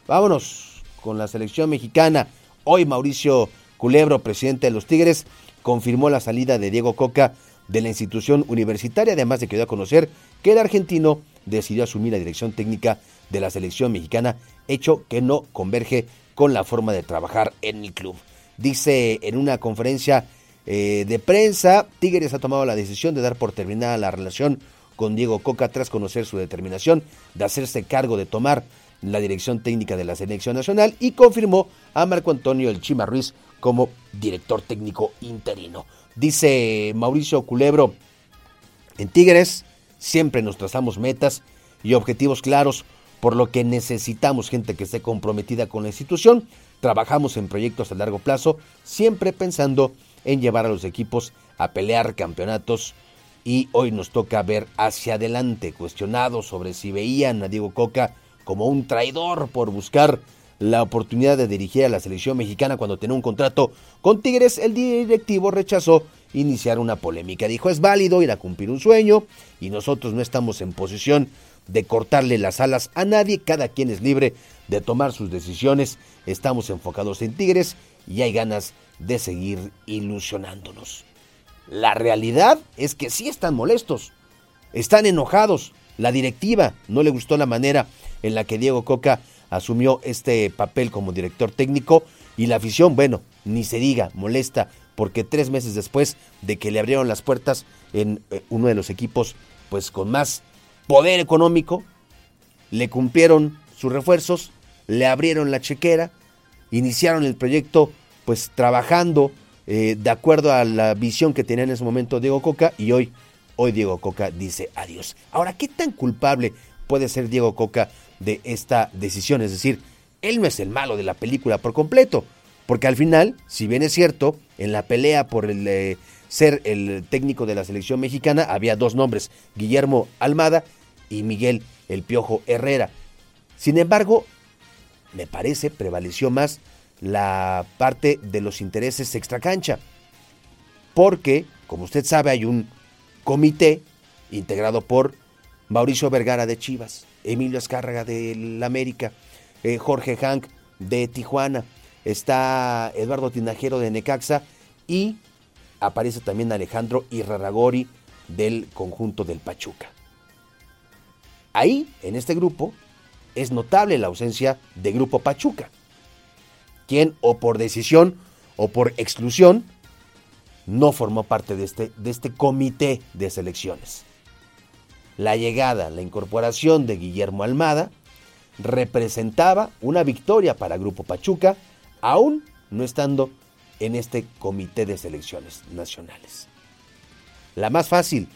vámonos con la selección mexicana. Hoy Mauricio Culebro, presidente de los Tigres, confirmó la salida de Diego Coca de la institución universitaria, además de que dio a conocer que el argentino decidió asumir la dirección técnica de la selección mexicana, hecho que no converge con la forma de trabajar en el club. Dice en una conferencia eh, de prensa, Tigres ha tomado la decisión de dar por terminada la relación con Diego Coca tras conocer su determinación de hacerse cargo de tomar la dirección técnica de la selección nacional y confirmó a Marco Antonio El Chima Ruiz como director técnico interino. Dice Mauricio Culebro, en Tigres siempre nos trazamos metas y objetivos claros por lo que necesitamos gente que esté comprometida con la institución. Trabajamos en proyectos a largo plazo, siempre pensando en llevar a los equipos a pelear campeonatos y hoy nos toca ver hacia adelante, cuestionados sobre si veían a Diego Coca como un traidor por buscar la oportunidad de dirigir a la selección mexicana cuando tenía un contrato con Tigres, el directivo rechazó iniciar una polémica. Dijo, es válido ir a cumplir un sueño y nosotros no estamos en posición de cortarle las alas a nadie, cada quien es libre de tomar sus decisiones, estamos enfocados en Tigres y hay ganas de seguir ilusionándonos. La realidad es que sí están molestos, están enojados, la directiva no le gustó la manera en la que Diego Coca asumió este papel como director técnico y la afición, bueno, ni se diga, molesta, porque tres meses después de que le abrieron las puertas en eh, uno de los equipos pues con más poder económico, le cumplieron sus refuerzos, le abrieron la chequera, iniciaron el proyecto pues trabajando eh, de acuerdo a la visión que tenía en ese momento Diego Coca y hoy, hoy Diego Coca dice adiós. Ahora, ¿qué tan culpable puede ser Diego Coca de esta decisión? Es decir, él no es el malo de la película por completo, porque al final, si bien es cierto, en la pelea por el... Eh, ser el técnico de la selección mexicana, había dos nombres, Guillermo Almada y Miguel El Piojo Herrera. Sin embargo, me parece prevaleció más la parte de los intereses extracancha, porque, como usted sabe, hay un comité integrado por Mauricio Vergara de Chivas, Emilio Azcárraga de América, eh, Jorge Hank de Tijuana, está Eduardo Tinajero de Necaxa y aparece también Alejandro Irraragori del conjunto del Pachuca. Ahí, en este grupo, es notable la ausencia de Grupo Pachuca, quien o por decisión o por exclusión no formó parte de este, de este comité de selecciones. La llegada, la incorporación de Guillermo Almada representaba una victoria para Grupo Pachuca, aún no estando en este comité de selecciones nacionales. La más fácil,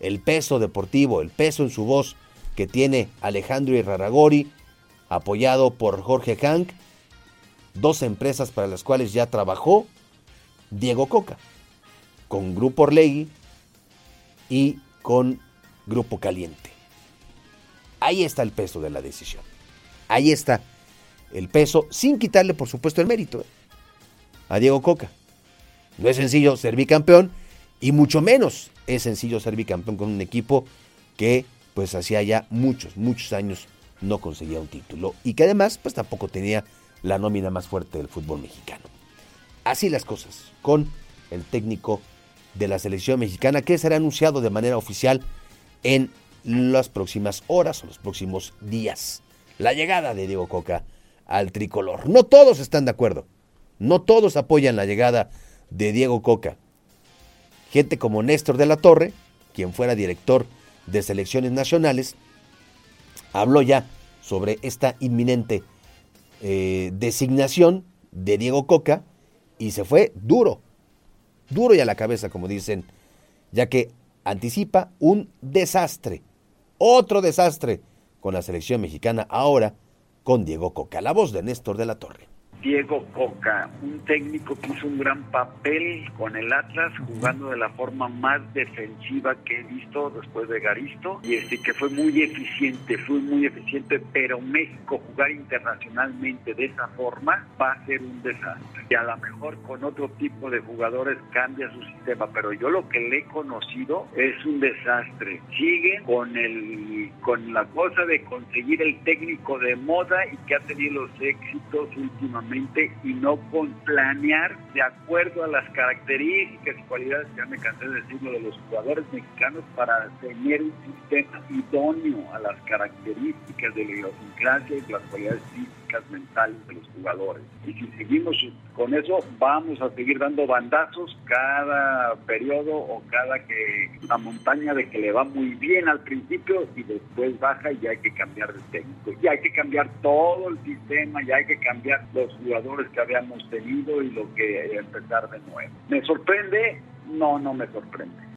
el peso deportivo, el peso en su voz que tiene Alejandro Irraragori, apoyado por Jorge Hank, dos empresas para las cuales ya trabajó Diego Coca, con Grupo Orlegui y con Grupo Caliente. Ahí está el peso de la decisión. Ahí está el peso, sin quitarle, por supuesto, el mérito. ¿eh? a Diego Coca. No es sencillo ser bicampeón y mucho menos es sencillo ser bicampeón con un equipo que pues hacía ya muchos, muchos años no conseguía un título y que además pues tampoco tenía la nómina más fuerte del fútbol mexicano. Así las cosas con el técnico de la selección mexicana que será anunciado de manera oficial en las próximas horas o los próximos días. La llegada de Diego Coca al tricolor. No todos están de acuerdo. No todos apoyan la llegada de Diego Coca. Gente como Néstor de la Torre, quien fuera director de selecciones nacionales, habló ya sobre esta inminente eh, designación de Diego Coca y se fue duro, duro y a la cabeza, como dicen, ya que anticipa un desastre, otro desastre con la selección mexicana ahora con Diego Coca, la voz de Néstor de la Torre. Diego Coca, un técnico que hizo un gran papel con el Atlas, jugando de la forma más defensiva que he visto después de Garisto, y este que fue muy eficiente, fue muy eficiente, pero México jugar internacionalmente de esa forma va a ser un desastre. Y a lo mejor con otro tipo de jugadores cambia su sistema, pero yo lo que le he conocido es un desastre. Sigue con el con la cosa de conseguir el técnico de moda y que ha tenido los éxitos últimamente y no con planear de acuerdo a las características y cualidades, ya me cansé de decirlo, de los jugadores mexicanos para tener un sistema idóneo a las características de la idiosincrasia y las cualidades físicas mentales de los jugadores. Y si seguimos con eso, vamos a seguir dando bandazos cada periodo o cada que la montaña de que le va muy bien al principio y después baja y hay que cambiar de técnico. Y hay que cambiar todo el sistema, ya hay que cambiar los jugadores que habíamos tenido y lo que empezar de nuevo. ¿Me sorprende? No, no me sorprende.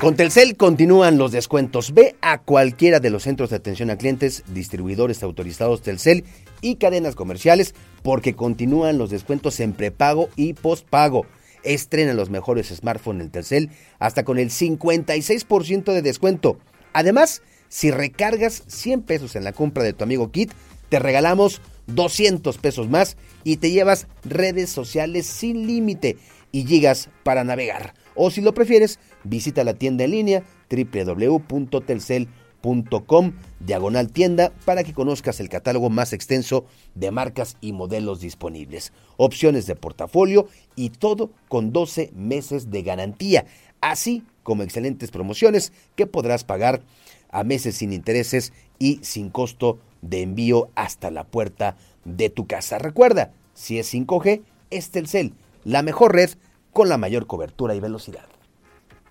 Con Telcel continúan los descuentos. Ve a cualquiera de los centros de atención a clientes, distribuidores autorizados Telcel y cadenas comerciales porque continúan los descuentos en prepago y postpago. Estrena los mejores smartphones en Telcel hasta con el 56% de descuento. Además, si recargas 100 pesos en la compra de tu amigo Kit, te regalamos 200 pesos más y te llevas redes sociales sin límite y gigas para navegar. O si lo prefieres, visita la tienda en línea www.telcel.com diagonal tienda para que conozcas el catálogo más extenso de marcas y modelos disponibles, opciones de portafolio y todo con 12 meses de garantía, así como excelentes promociones que podrás pagar a meses sin intereses y sin costo de envío hasta la puerta de tu casa. Recuerda, si es 5G, es Telcel, la mejor red con la mayor cobertura y velocidad.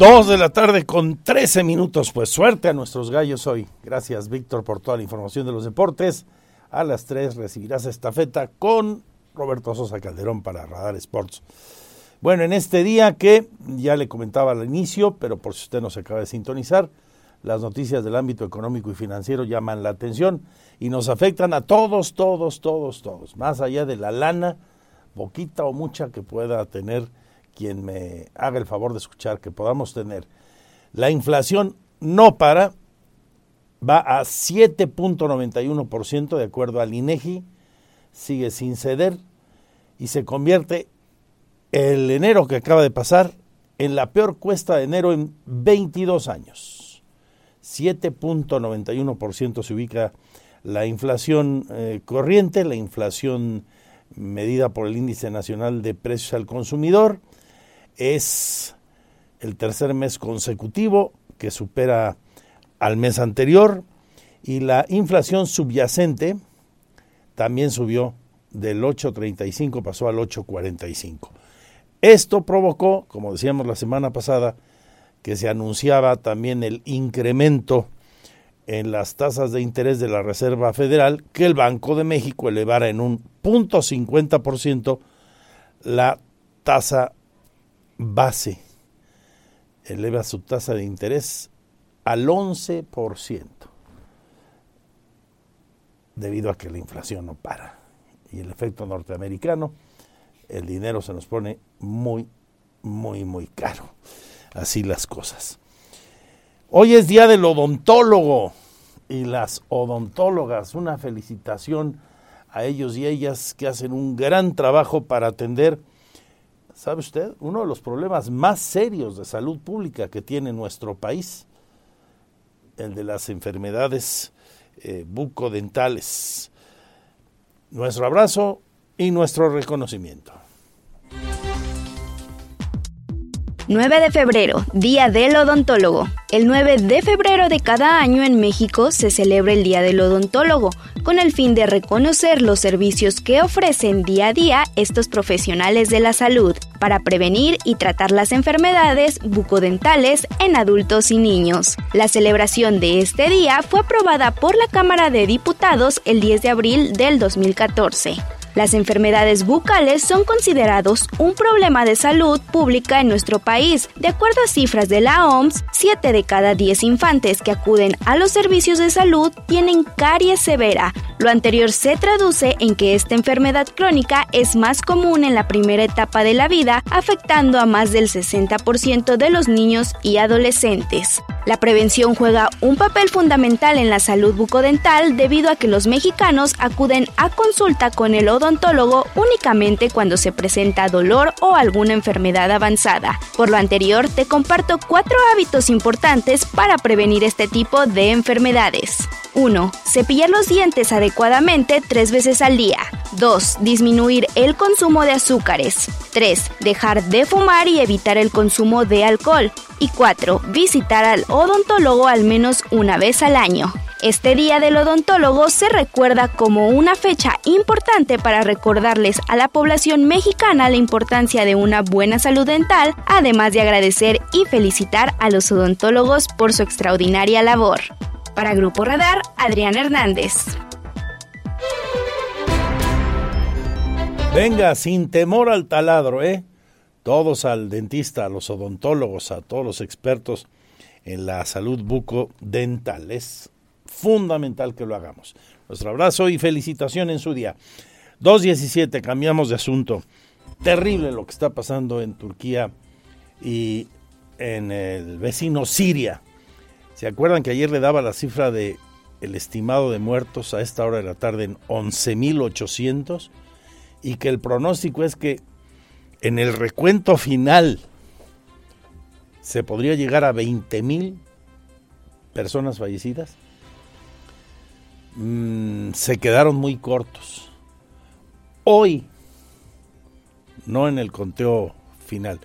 Dos de la tarde con 13 minutos. Pues suerte a nuestros gallos hoy. Gracias, Víctor, por toda la información de los deportes. A las 3 recibirás estafeta con Roberto Sosa Calderón para Radar Sports. Bueno, en este día que ya le comentaba al inicio, pero por si usted no se acaba de sintonizar, las noticias del ámbito económico y financiero llaman la atención y nos afectan a todos, todos, todos, todos. Más allá de la lana, poquita o mucha que pueda tener quien me haga el favor de escuchar, que podamos tener. La inflación no para, va a 7.91% de acuerdo al INEGI, sigue sin ceder y se convierte el enero que acaba de pasar en la peor cuesta de enero en 22 años. 7.91% se ubica la inflación eh, corriente, la inflación medida por el Índice Nacional de Precios al Consumidor, es el tercer mes consecutivo que supera al mes anterior y la inflación subyacente también subió del 8.35 pasó al 8.45. Esto provocó, como decíamos la semana pasada, que se anunciaba también el incremento en las tasas de interés de la Reserva Federal, que el Banco de México elevara en un punto 50% la tasa base eleva su tasa de interés al 11%, debido a que la inflación no para. Y el efecto norteamericano, el dinero se nos pone muy, muy, muy caro. Así las cosas. Hoy es día del odontólogo y las odontólogas. Una felicitación a ellos y ellas que hacen un gran trabajo para atender ¿Sabe usted? Uno de los problemas más serios de salud pública que tiene nuestro país, el de las enfermedades eh, bucodentales. Nuestro abrazo y nuestro reconocimiento. 9 de febrero, Día del Odontólogo. El 9 de febrero de cada año en México se celebra el Día del Odontólogo, con el fin de reconocer los servicios que ofrecen día a día estos profesionales de la salud para prevenir y tratar las enfermedades bucodentales en adultos y niños. La celebración de este día fue aprobada por la Cámara de Diputados el 10 de abril del 2014. Las enfermedades bucales son considerados un problema de salud pública en nuestro país. De acuerdo a cifras de la OMS, 7 de cada 10 infantes que acuden a los servicios de salud tienen caries severa. Lo anterior se traduce en que esta enfermedad crónica es más común en la primera etapa de la vida, afectando a más del 60% de los niños y adolescentes. La prevención juega un papel fundamental en la salud bucodental debido a que los mexicanos acuden a consulta con el odontólogo únicamente cuando se presenta dolor o alguna enfermedad avanzada. Por lo anterior, te comparto cuatro hábitos importantes para prevenir este tipo de enfermedades. 1. Cepillar los dientes adecuadamente tres veces al día. 2. Disminuir el consumo de azúcares. 3. Dejar de fumar y evitar el consumo de alcohol. Y 4. Visitar al odontólogo al menos una vez al año. Este Día del Odontólogo se recuerda como una fecha importante para recordarles a la población mexicana la importancia de una buena salud dental, además de agradecer y felicitar a los odontólogos por su extraordinaria labor. Para Grupo Radar, Adrián Hernández. Venga, sin temor al taladro, ¿eh? Todos al dentista, a los odontólogos, a todos los expertos en la salud bucodental. Es fundamental que lo hagamos. Nuestro abrazo y felicitación en su día. 2.17, cambiamos de asunto. Terrible lo que está pasando en Turquía y en el vecino Siria. ¿Se acuerdan que ayer le daba la cifra de el estimado de muertos a esta hora de la tarde en 11.800? Y que el pronóstico es que en el recuento final se podría llegar a 20.000 personas fallecidas. Mm, se quedaron muy cortos. Hoy, no en el conteo final,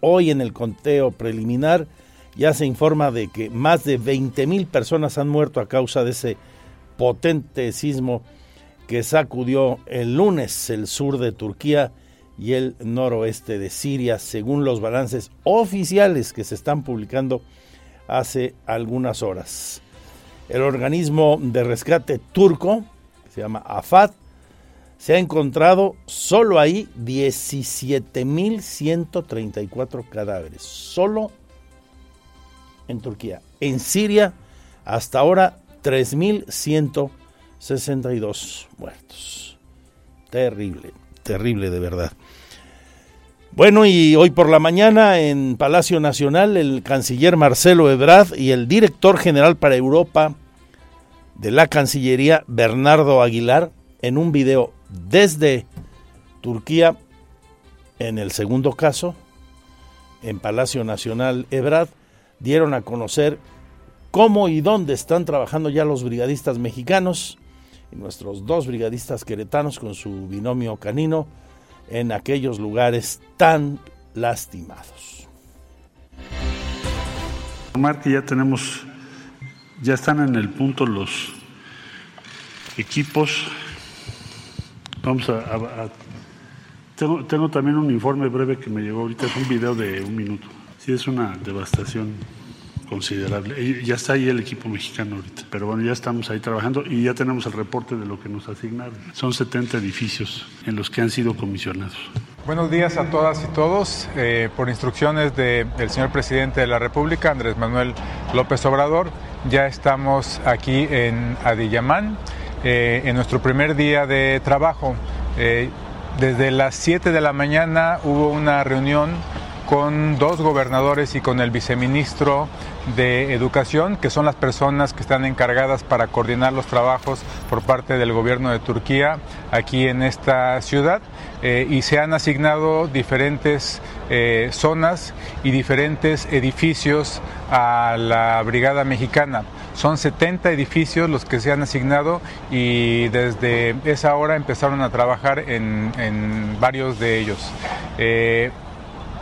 hoy en el conteo preliminar ya se informa de que más de 20 mil personas han muerto a causa de ese potente sismo que sacudió el lunes el sur de Turquía y el noroeste de Siria, según los balances oficiales que se están publicando hace algunas horas. El organismo de rescate turco, que se llama AFAD, se ha encontrado solo ahí 17.134 cadáveres, solo en Turquía. En Siria, hasta ahora, 3.162 muertos. Terrible, terrible de verdad. Bueno, y hoy por la mañana en Palacio Nacional, el canciller Marcelo Ebrard y el director general para Europa de la Cancillería, Bernardo Aguilar, en un video desde Turquía, en el segundo caso, en Palacio Nacional Ebrad, dieron a conocer cómo y dónde están trabajando ya los brigadistas mexicanos nuestros dos brigadistas queretanos con su binomio canino en aquellos lugares tan lastimados. Omar, que ya tenemos ya están en el punto los equipos. Vamos a, tengo, tengo, también un informe breve que me llegó ahorita, es un video de un minuto. Sí, es una devastación considerable. Ya está ahí el equipo mexicano ahorita, pero bueno, ya estamos ahí trabajando y ya tenemos el reporte de lo que nos asignaron. Son 70 edificios en los que han sido comisionados. Buenos días a todas y todos. Eh, por instrucciones del señor presidente de la República, Andrés Manuel López Obrador, ya estamos aquí en Adiyamán, eh, en nuestro primer día de trabajo. Eh, desde las 7 de la mañana hubo una reunión con dos gobernadores y con el viceministro de Educación, que son las personas que están encargadas para coordinar los trabajos por parte del gobierno de Turquía aquí en esta ciudad. Eh, y se han asignado diferentes eh, zonas y diferentes edificios a la Brigada Mexicana. Son 70 edificios los que se han asignado y desde esa hora empezaron a trabajar en, varios de ellos. Eh,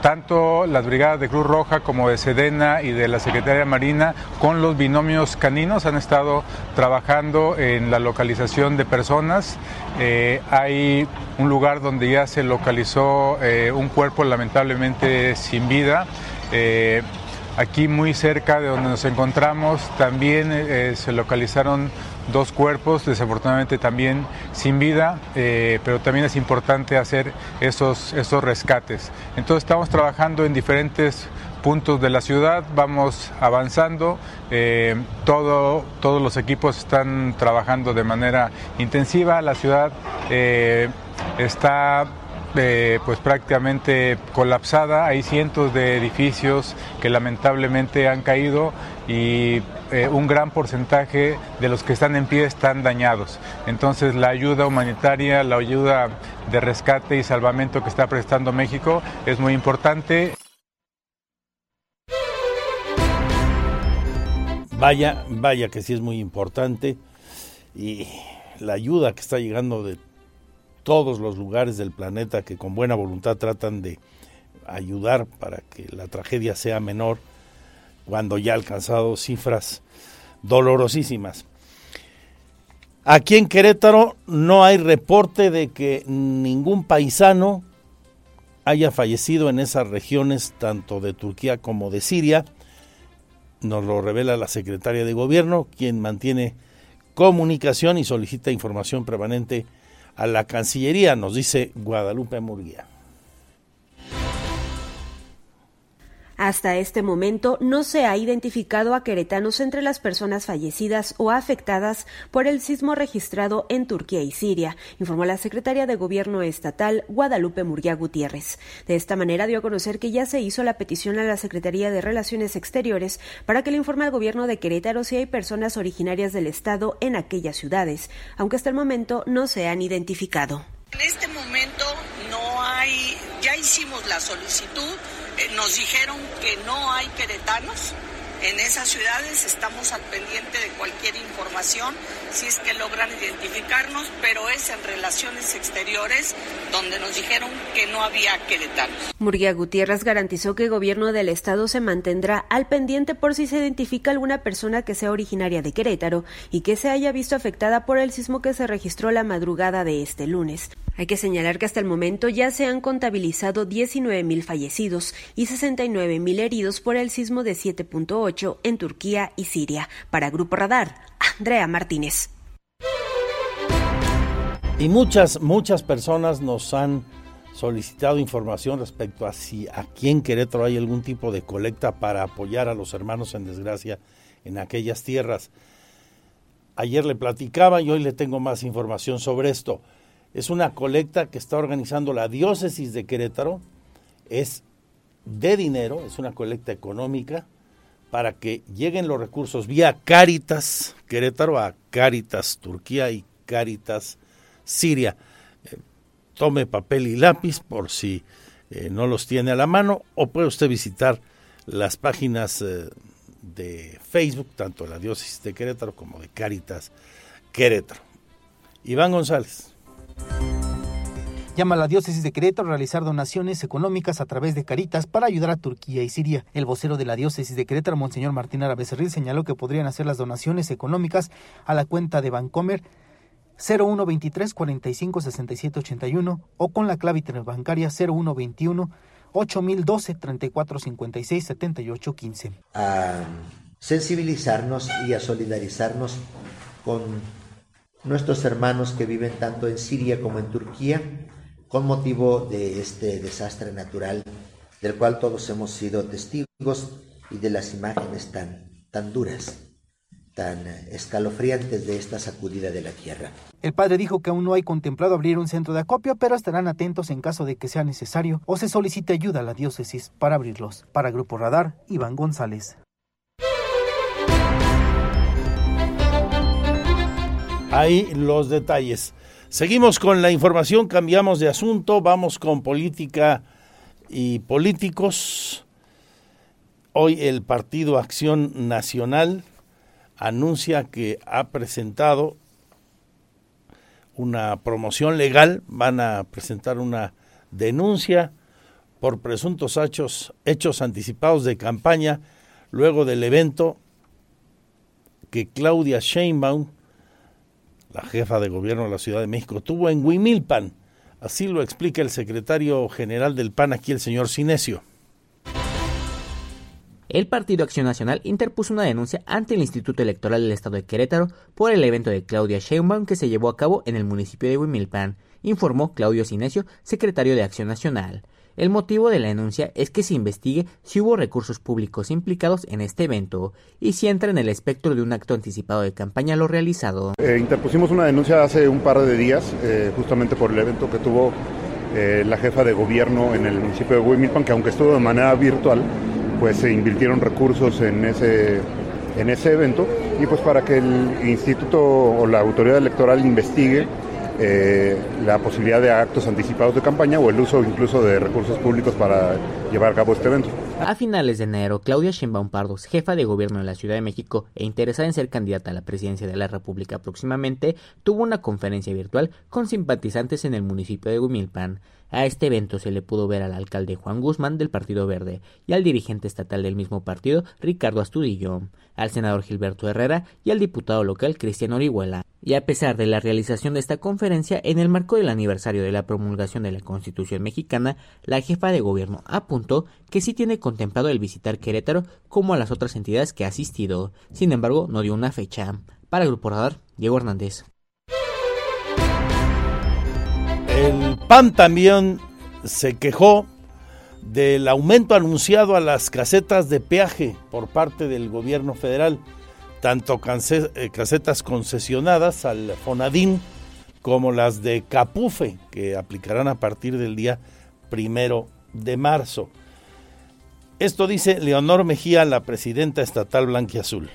tanto las brigadas de Cruz Roja como de Sedena y de la Secretaría Marina con los binomios caninos han estado trabajando en la localización de personas. Eh, hay un lugar donde ya se localizó eh, un cuerpo lamentablemente sin vida. Eh, aquí muy cerca de donde nos encontramos también se localizaron dos cuerpos, desafortunadamente también sin vida, eh, pero también es importante hacer esos, esos rescates. Entonces estamos trabajando en diferentes puntos de la ciudad, vamos avanzando, eh, todo, todos los equipos están trabajando de manera intensiva, la ciudad eh, está pues prácticamente colapsada, hay cientos de edificios que lamentablemente han caído y eh, un gran porcentaje de los que están en pie están dañados. Entonces la ayuda humanitaria, la ayuda de rescate y salvamento que está prestando México es muy importante. Vaya, vaya que sí es muy importante y la ayuda que está llegando de todos los lugares del planeta que con buena voluntad tratan de ayudar para que la tragedia sea menor cuando ya ha alcanzado cifras dolorosísimas. Aquí en Querétaro no hay reporte de que ningún paisano haya fallecido en esas regiones, tanto de Turquía como de Siria. Nos lo revela la secretaria de Gobierno, quien mantiene comunicación y solicita información permanente a la Cancillería, nos dice Guadalupe Murguía. Hasta este momento no se ha identificado a queretanos entre las personas fallecidas o afectadas por el sismo registrado en Turquía y Siria, informó la secretaria de Gobierno estatal Guadalupe Murguía Gutiérrez. De esta manera dio a conocer que ya se hizo la petición a la Secretaría de Relaciones Exteriores para que le informe al gobierno de Querétaro si hay personas originarias del estado en aquellas ciudades, aunque hasta el momento no se han identificado. En este momento no hay, ya hicimos la solicitud nos dijeron que no hay queretanos en esas ciudades. Estamos al pendiente de cualquier información, si es que logran identificarnos, pero es en relaciones exteriores donde nos dijeron que no había queretanos. Murguía Gutiérrez garantizó que el gobierno del estado se mantendrá al pendiente por si se identifica alguna persona que sea originaria de Querétaro y que se haya visto afectada por el sismo que se registró la madrugada de este lunes. Hay que señalar que hasta el momento ya se han contabilizado 19.000 fallecidos y 69.000 heridos por el sismo de 7.8 en Turquía y Siria. Para Grupo Radar, Andrea Martínez. Y muchas, muchas personas nos han solicitado información respecto a si aquí en Querétaro hay algún tipo de colecta para apoyar a los hermanos en desgracia en aquellas tierras. Ayer le platicaba y hoy le tengo más información sobre esto. Es una colecta que está organizando la diócesis de Querétaro. Es de dinero, es una colecta económica para que lleguen los recursos vía Cáritas Querétaro a Cáritas Turquía y Cáritas Siria. Eh, tome papel y lápiz por si eh, no los tiene a la mano o puede usted visitar las páginas eh, de Facebook, tanto de la diócesis de Querétaro como de Cáritas Querétaro. Iván González. Llama a la diócesis de Querétaro a realizar donaciones económicas a través de Caritas para ayudar a Turquía y Siria. El vocero de la diócesis de Querétaro, Monseñor Martín Arabecerril, señaló que podrían hacer las donaciones económicas a la cuenta de Bancomer 0123 45 67 81 o con la clave bancaria 0121 8012 34 56 78 15. A sensibilizarnos y a solidarizarnos con nuestros hermanos que viven tanto en Siria como en Turquía con motivo de este desastre natural del cual todos hemos sido testigos y de las imágenes tan, tan duras, tan escalofriantes de esta sacudida de la tierra. El padre dijo que aún no hay contemplado abrir un centro de acopio, pero estarán atentos en caso de que sea necesario o se solicite ayuda a la diócesis para abrirlos. Para Grupo Radar, Iván González. Ahí los detalles. Seguimos con la información, cambiamos de asunto, vamos con política y políticos. Hoy el Partido Acción Nacional anuncia que ha presentado una promoción legal, van a presentar una denuncia por presuntos hechos, hechos anticipados de campaña luego del evento que Claudia Sheinbaum la jefa de gobierno de la Ciudad de México, tuvo en Huimilpan. Así lo explica el secretario general del PAN aquí, el señor Cinesio. El Partido Acción Nacional interpuso una denuncia ante el Instituto Electoral del Estado de Querétaro por el evento de Claudia Sheinbaum que se llevó a cabo en el municipio de Huimilpan, informó Claudio Cinesio, secretario de Acción Nacional. El motivo de la denuncia es que se investigue si hubo recursos públicos implicados en este evento y si entra en el espectro de un acto anticipado de campaña lo realizado. Eh, interpusimos una denuncia hace un par de días, eh, justamente por el evento que tuvo eh, la jefa de gobierno en el municipio de Huimilpan, que aunque estuvo de manera virtual, pues se invirtieron recursos en ese, en ese evento y pues para que el instituto o la autoridad electoral investigue eh, la posibilidad de actos anticipados de campaña o el uso incluso de recursos públicos para llevar a cabo este evento. A finales de enero, Claudia Sheinbaum Pardos, jefa de gobierno de la Ciudad de México e interesada en ser candidata a la presidencia de la República próximamente, tuvo una conferencia virtual con simpatizantes en el municipio de Humilpan. A este evento se le pudo ver al alcalde Juan Guzmán del Partido Verde y al dirigente estatal del mismo partido, Ricardo Astudillo, al senador Gilberto Herrera y al diputado local Cristian Orihuela. Y a pesar de la realización de esta conferencia, en el marco del aniversario de la promulgación de la Constitución mexicana, la jefa de gobierno apuntó que sí tiene contemplado el visitar Querétaro como a las otras entidades que ha asistido. Sin embargo, no dio una fecha. Para el Grupo Radar, Diego Hernández. El PAN también se quejó del aumento anunciado a las casetas de peaje por parte del gobierno federal, tanto eh, casetas concesionadas al Fonadín como las de Capufe, que aplicarán a partir del día primero de marzo. Esto dice Leonor Mejía, la presidenta estatal blanquiazul.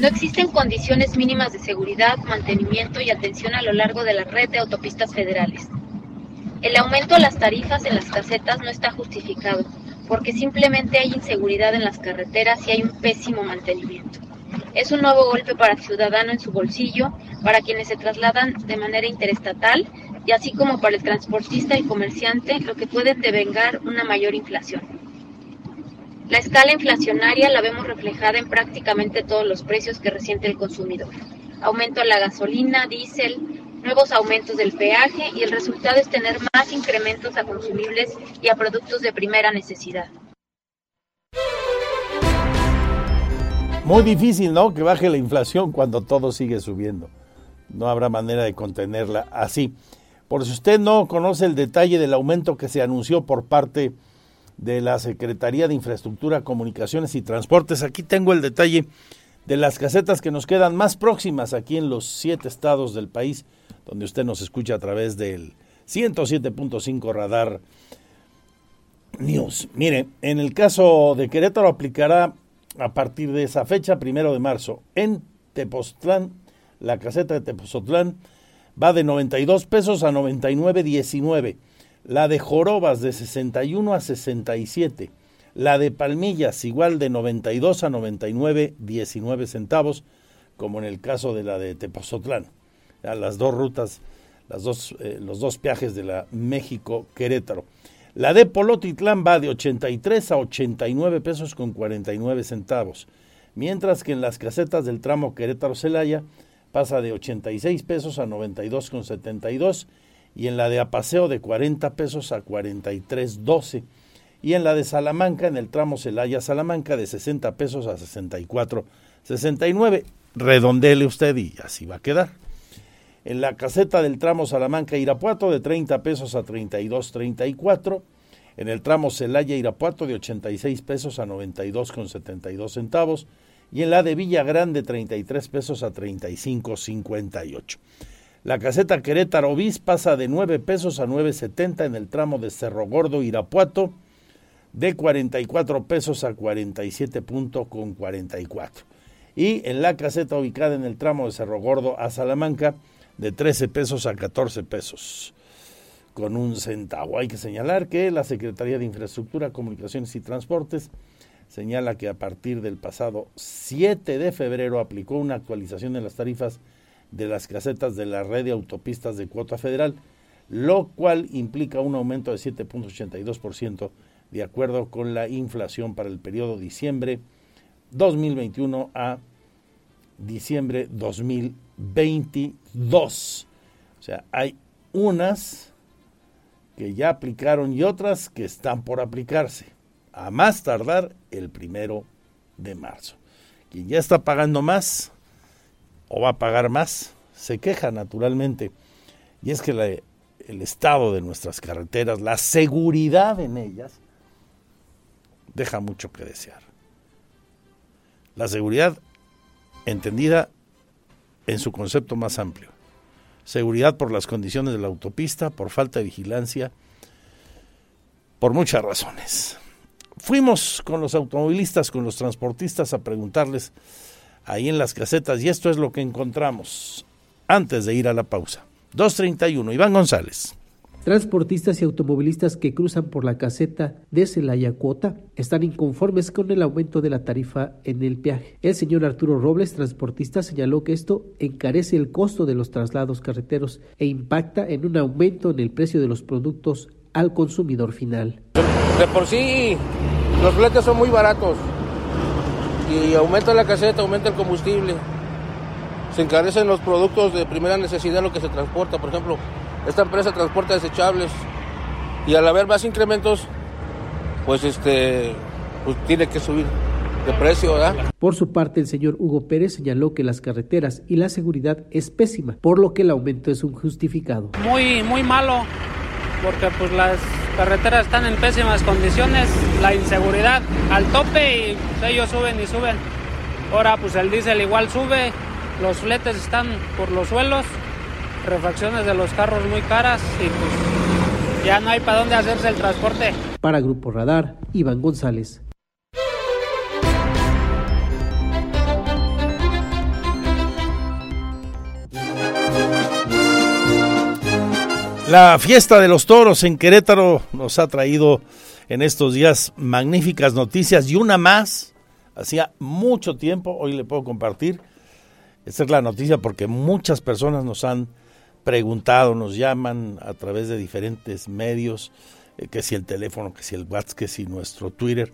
No existen condiciones mínimas de seguridad, mantenimiento y atención a lo largo de la red de autopistas federales. El aumento de las tarifas en las casetas no está justificado, porque simplemente hay inseguridad en las carreteras y hay un pésimo mantenimiento. Es un nuevo golpe para el ciudadano en su bolsillo, para quienes se trasladan de manera interestatal y así como para el transportista y comerciante, lo que puede devengar una mayor inflación. La escala inflacionaria la vemos reflejada en prácticamente todos los precios que resiente el consumidor. Aumento a la gasolina, diésel, nuevos aumentos del peaje y el resultado es tener más incrementos a consumibles y a productos de primera necesidad. Muy difícil, ¿no? Que baje la inflación cuando todo sigue subiendo. No habrá manera de contenerla así. Por si usted no conoce el detalle del aumento que se anunció por parte de de la Secretaría de Infraestructura, Comunicaciones y Transportes. Aquí tengo el detalle de las casetas que nos quedan más próximas aquí en los siete estados del país, donde usted nos escucha a través del 107.5 Radar News. Mire, en el caso de Querétaro aplicará a partir de esa fecha, primero de marzo, en Tepoztlán, la caseta de Tepoztlán va de 92 pesos a 99.19 la de Jorobas de 61 a 67, la de Palmillas igual de 92 a 99, 19 centavos, como en el caso de la de Tepozotlán. Las dos rutas, las dos, eh, los dos viajes de la México-Querétaro. La de Polotitlán va de 83 a 89 pesos con 49 centavos, mientras que en las casetas del tramo Querétaro-Celaya pasa de 86 pesos a 92 con 72 y en la de Apaseo de 40 pesos a 43.12 y en la de Salamanca, en el tramo Celaya-Salamanca, de 60 pesos a 64.69. Redondele usted y así va a quedar. En la caseta del tramo Salamanca-Irapuato, de 30 pesos a 32.34. En el tramo Celaya-Irapuato, de 86 pesos a 92.72 centavos. Y en la de Villa Grande, 33 pesos a 35.58. La caseta Querétaro Bis pasa de 9 pesos a 9.70 en el tramo de Cerro Gordo Irapuato, de 44 pesos a 47 con 44. Y en la caseta ubicada en el tramo de Cerro Gordo a Salamanca, de 13 pesos a 14 pesos con un centavo. Hay que señalar que la Secretaría de Infraestructura, Comunicaciones y Transportes señala que a partir del pasado 7 de febrero aplicó una actualización de las tarifas de las casetas de la red de autopistas de cuota federal, lo cual implica un aumento de 7.82% de acuerdo con la inflación para el periodo diciembre 2021 a diciembre 2022. O sea, hay unas que ya aplicaron y otras que están por aplicarse, a más tardar el primero de marzo. Quien ya está pagando más, o va a pagar más, se queja naturalmente. Y es que el estado de nuestras carreteras, la seguridad en ellas, deja mucho que desear. La seguridad entendida en su concepto más amplio. Seguridad por las condiciones de la autopista, por falta de vigilancia, por muchas razones. Fuimos con los automovilistas, con los transportistas a preguntarles ahí en las casetas y esto es lo que encontramos antes de ir a la pausa. 231, Iván González. Transportistas y automovilistas que cruzan por la caseta de Celaya Cuota están inconformes con el aumento de la tarifa en el peaje. El señor Arturo Robles, transportista, señaló que esto encarece el costo de los traslados carreteros e impacta en un aumento en el precio de los productos al consumidor final. De por sí, los fletes son muy baratos y aumenta la caseta, aumenta el combustible. Se encarecen los productos de primera necesidad, lo que se transporta. Por ejemplo, esta empresa transporta desechables y al haber más incrementos, pues este, pues tiene que subir de precio, ¿verdad? Por su parte, el señor Hugo Pérez señaló que las carreteras y la seguridad es pésima, por lo que el aumento es un justificado. Muy, muy malo, porque pues las carreteras están en pésimas condiciones, la inseguridad al tope y ellos suben y suben. Ahora pues el diésel igual sube, los fletes están por los suelos, refacciones de los carros muy caras y pues ya no hay para dónde hacerse el transporte. Para Grupo Radar, Iván González. La fiesta de los toros en Querétaro nos ha traído en estos días magníficas noticias y una más. Hacía mucho tiempo, hoy le puedo compartir. Esta es la noticia porque muchas personas nos han preguntado, nos llaman a través de diferentes medios, eh, que si el teléfono, que si el WhatsApp, que si nuestro Twitter,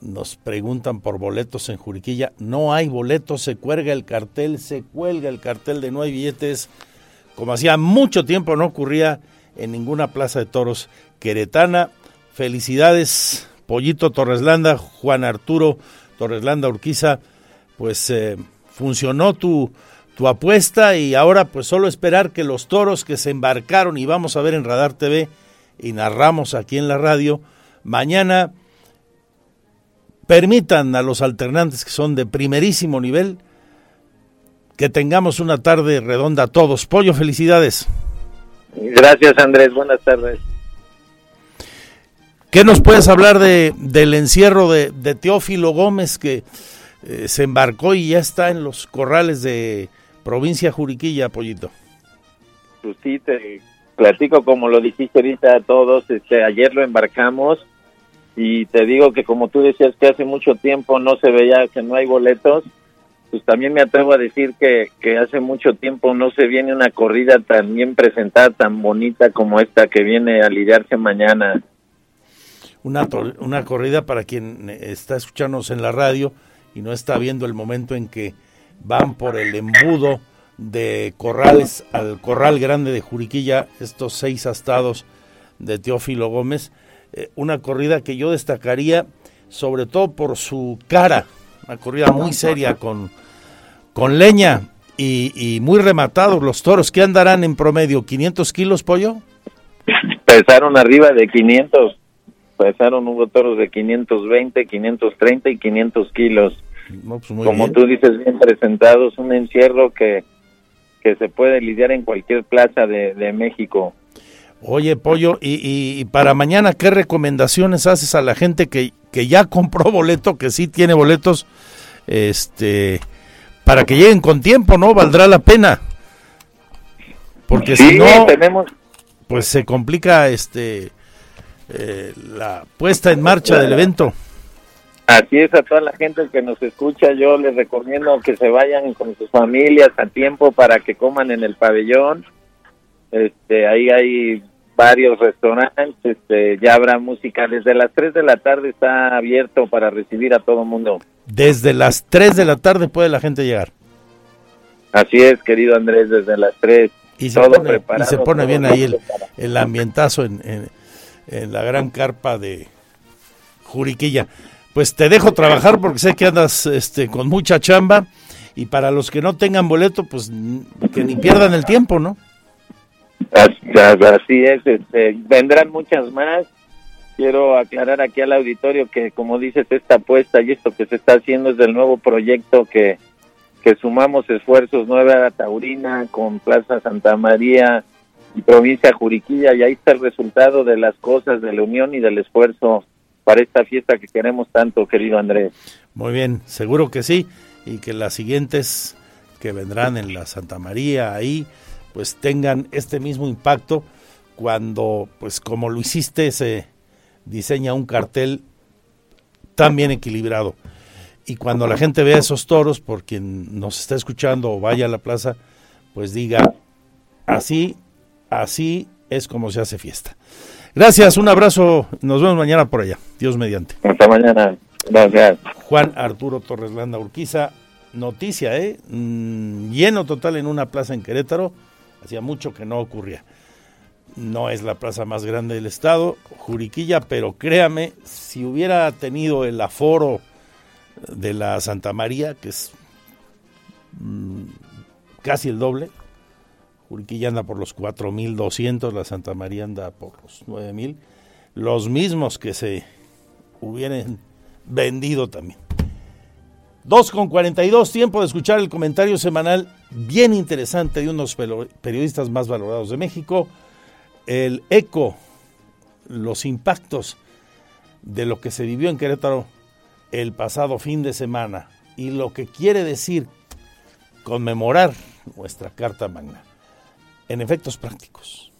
nos preguntan por boletos en Juriquilla. No hay boletos, se cuelga el cartel, se cuelga el cartel de no hay billetes como hacía mucho tiempo no ocurría en ninguna plaza de toros queretana. Felicidades, Pollito Torreslanda, Juan Arturo Torreslanda Urquiza, pues eh, funcionó tu, tu apuesta y ahora pues solo esperar que los toros que se embarcaron y vamos a ver en Radar TV y narramos aquí en la radio, mañana permitan a los alternantes que son de primerísimo nivel que tengamos una tarde redonda a todos. Pollo, felicidades. Gracias Andrés, buenas tardes. ¿Qué nos puedes hablar de, del encierro de, de Teófilo Gómez que eh, se embarcó y ya está en los corrales de provincia Juriquilla, Pollito? Pues sí, te platico como lo dijiste ahorita a todos, este, ayer lo embarcamos y te digo que como tú decías que hace mucho tiempo no se veía que no hay boletos, pues también me atrevo a decir que, hace mucho tiempo no se viene una corrida tan bien presentada, tan bonita como esta que viene a lidiarse mañana. Una, una corrida para quien está escuchándonos en la radio y no está viendo el momento en que van por el embudo de Corrales al Corral Grande de Juriquilla, estos seis astados de Teófilo Gómez, eh, una corrida que yo destacaría sobre todo por su cara, una corrida muy seria con con leña y, muy rematados los toros. ¿Qué andarán en promedio? ¿500 kilos, pollo? Pesaron arriba de 500. Pesaron hubo toros de 520, 530 y 500 kilos. Pues Como tú dices, bien presentados, un encierro que, que se puede lidiar en cualquier plaza de, México. Oye, Pollo, y, y, para mañana, ¿qué recomendaciones haces a la gente que, que ya compró boleto, que sí tiene boletos, este, para que lleguen con tiempo, ¿no? Valdrá la pena. Porque si no, tenemos... pues se complica este eh, la puesta en marcha del evento. Así es, a toda la gente que nos escucha, yo les recomiendo que se vayan con sus familias a tiempo para que coman en el pabellón. Este, ahí hay varios restaurantes, este, ya habrá música. Desde las 3 de la tarde está abierto para recibir a todo mundo. Desde las 3 de la tarde puede la gente llegar. Así es, querido Andrés, desde las 3. Y se todo pone, y se pone bien ahí el, el ambientazo en, en, la gran carpa de Juriquilla. Pues te dejo trabajar porque sé que andas este, con mucha chamba y para los que no tengan boleto, pues que ni pierdan el tiempo, ¿no? Así es, este, vendrán muchas más. Quiero aclarar aquí al auditorio que, como dices, esta apuesta y esto que se está haciendo es del nuevo proyecto que, que sumamos esfuerzos Nueva Taurina con Plaza Santa María y provincia Juriquilla y ahí está el resultado de las cosas, de la unión y del esfuerzo para esta fiesta que queremos tanto, querido Andrés. Muy bien, seguro que sí, y que las siguientes que vendrán en la Santa María ahí, pues tengan este mismo impacto cuando, pues como lo hiciste, se diseña un cartel tan bien equilibrado. Y cuando la gente vea esos toros, por quien nos está escuchando o vaya a la plaza, pues diga, así, así es como se hace fiesta. Gracias, un abrazo, nos vemos mañana por allá, Dios mediante. Hasta mañana, gracias. Juan Arturo Torres Landa Urquiza, noticia, ¿eh? Mm, lleno total en una plaza en Querétaro, hacía mucho que no ocurría. No es la plaza más grande del estado, Juriquilla, pero créame, si hubiera tenido el aforo de la Santa María, que es mm, casi el doble, Juriquilla anda por los 4.200, la Santa María anda por los 9.000, los mismos que se hubieran vendido también. 2 con 42, tiempo de escuchar el comentario semanal bien interesante de unos periodistas más valorados de México, el eco, los impactos de lo que se vivió en Querétaro el pasado fin de semana y lo que quiere decir conmemorar nuestra Carta Magna en efectos prácticos.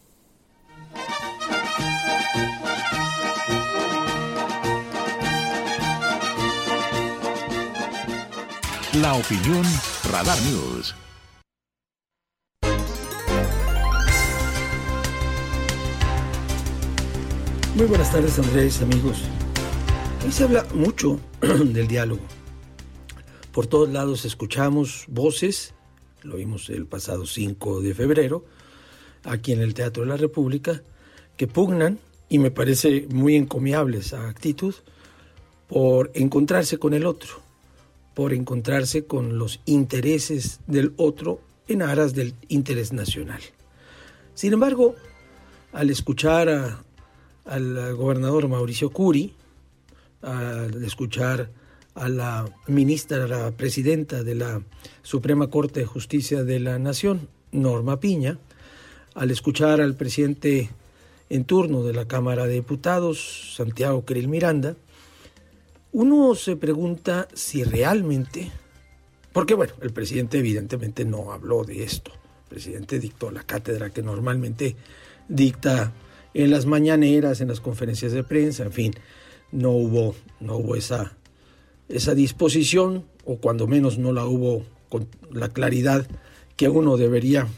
La opinión Radar News. Muy buenas tardes Andrés, amigos. Hoy se habla mucho del diálogo. Por todos lados escuchamos voces, lo vimos el pasado 5 de febrero, aquí en el Teatro de la República, que pugnan, y me parece muy encomiable esa actitud, por encontrarse con el otro, por encontrarse con los intereses del otro en aras del interés nacional. Sin embargo, al escuchar al gobernador Mauricio Curi, al escuchar a la ministra, la presidenta de la Suprema Corte de Justicia de la Nación, Norma Piña, al escuchar al presidente en turno de la Cámara de Diputados, Santiago Krill Miranda, uno se pregunta si realmente, porque bueno, el presidente evidentemente no habló de esto, el presidente dictó la cátedra que normalmente dicta en las mañaneras, en las conferencias de prensa, en fin, no hubo, no hubo esa, esa disposición, o cuando menos no la hubo con la claridad que uno debería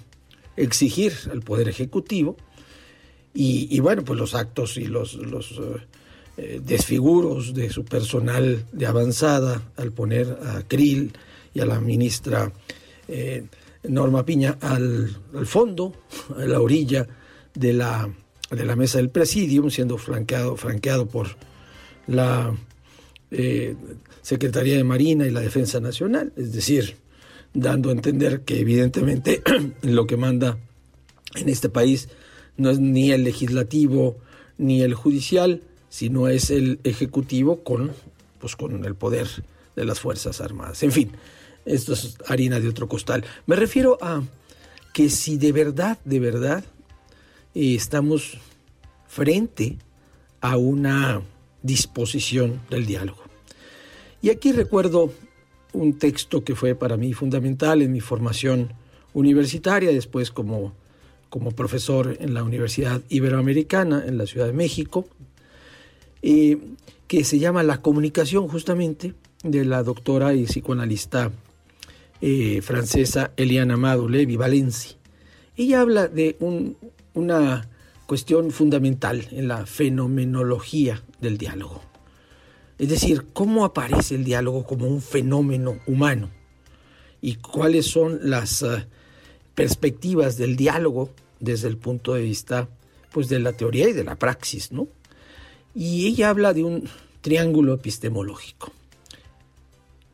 exigir al Poder Ejecutivo. Y, bueno, pues los actos y los, eh, desfiguros de su personal de avanzada al poner a Krill y a la ministra eh, Norma Piña al, al, fondo, a la orilla de la, de la mesa del presidium, siendo franqueado, franqueado por la eh, Secretaría de Marina y la Defensa Nacional, es decir, dando a entender que evidentemente lo que manda en este país no es ni el legislativo ni el judicial, sino es el ejecutivo con, pues, con el poder de las Fuerzas Armadas. En fin, esto es harina de otro costal. Me refiero a que si de verdad, de verdad, estamos frente a una disposición del diálogo. Y aquí recuerdo un texto que fue para mí fundamental en mi formación universitaria, después como, como profesor en la Universidad Iberoamericana en la Ciudad de México, que se llama La comunicación justamente de la doctora y psicoanalista eh, francesa Eliana Amado Levi Valenci. Ella habla de un, una cuestión fundamental en la fenomenología del diálogo. Es decir, cómo aparece el diálogo como un fenómeno humano y cuáles son las eh, perspectivas del diálogo desde el punto de vista pues de la teoría y de la praxis, ¿no? Y ella habla de un triángulo epistemológico.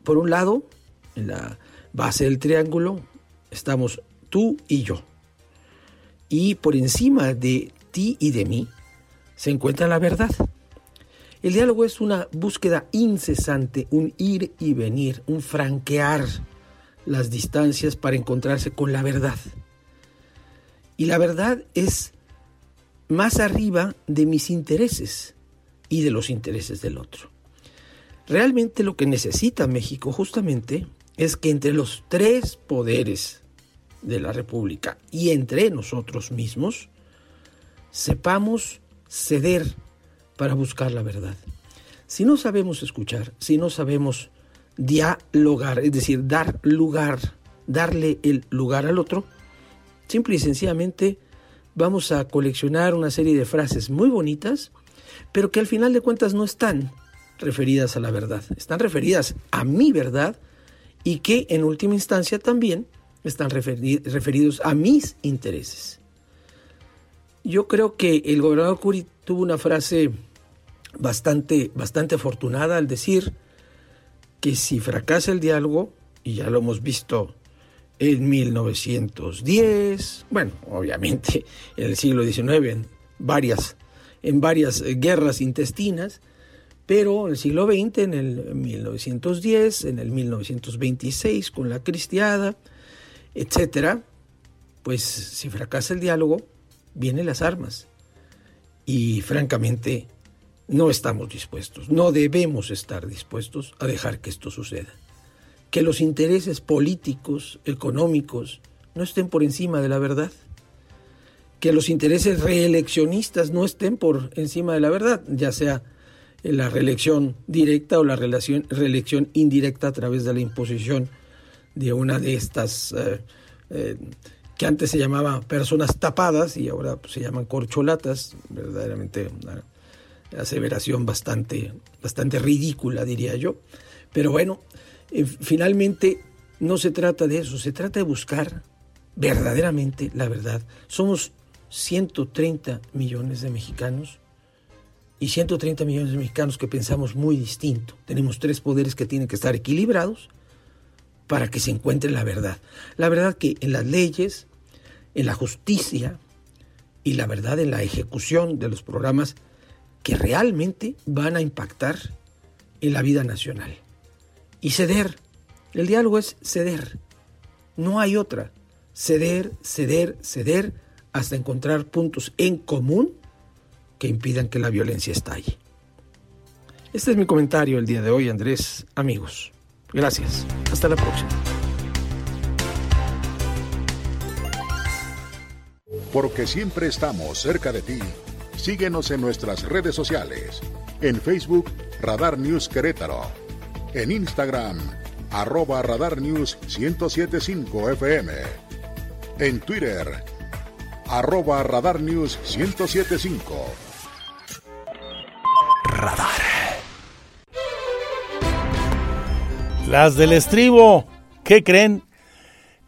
Por un lado, en la base del triángulo estamos tú y yo. Y por encima de ti y de mí, se encuentra la verdad. El diálogo es una búsqueda incesante, un ir y venir, un franquear las distancias para encontrarse con la verdad. Y la verdad es más arriba de mis intereses y de los intereses del otro. Realmente lo que necesita México justamente es que entre los tres poderes de la República y entre nosotros mismos sepamos ceder para buscar la verdad. Si no sabemos escuchar, si no sabemos dialogar, es decir, dar lugar, darle el lugar al otro, simple y sencillamente vamos a coleccionar una serie de frases muy bonitas, pero que al final de cuentas no están referidas a la verdad, están referidas a mi verdad y que en última instancia también están referidos a mis intereses. Yo creo que el gobernador Curi tuvo una frase bastante, bastante afortunada al decir que si fracasa el diálogo, y ya lo hemos visto en 1910, bueno, obviamente en el siglo XIX, en varias, en varias guerras intestinas, pero en el siglo XX, en el 1910, en el 1926, con la cristiada, etcétera, pues si fracasa el diálogo, vienen las armas. Y francamente, no estamos dispuestos, no debemos estar dispuestos a dejar que esto suceda. Que los intereses políticos, económicos, no estén por encima de la verdad. Que los intereses reeleccionistas no estén por encima de la verdad, ya sea la reelección directa o la reelección indirecta a través de la imposición de una de estas eh, eh, que antes se llamaba personas tapadas y ahora pues, se llaman corcholatas, verdaderamente una aseveración bastante, bastante ridícula, diría yo. Pero bueno, eh, finalmente no se trata de eso, se trata de buscar verdaderamente la verdad. Somos 130 millones de mexicanos y 130 millones de mexicanos que pensamos muy distinto. Tenemos tres poderes que tienen que estar equilibrados para que se encuentre la verdad. La verdad que en las leyes, en la justicia y la verdad en la ejecución de los programas que realmente van a impactar en la vida nacional. Y ceder. El diálogo es ceder. No hay otra. Ceder, ceder, ceder hasta encontrar puntos en común que impidan que la violencia estalle. Este es mi comentario el día de hoy, Andrés, amigos. Gracias. Hasta la próxima. Porque siempre estamos cerca de ti. Síguenos en nuestras redes sociales. En Facebook, Radar News Querétaro. En Instagram, arroba Radar News 1075 FM. En Twitter, arroba Radar News 1075. Radar. Las del estribo, ¿qué creen?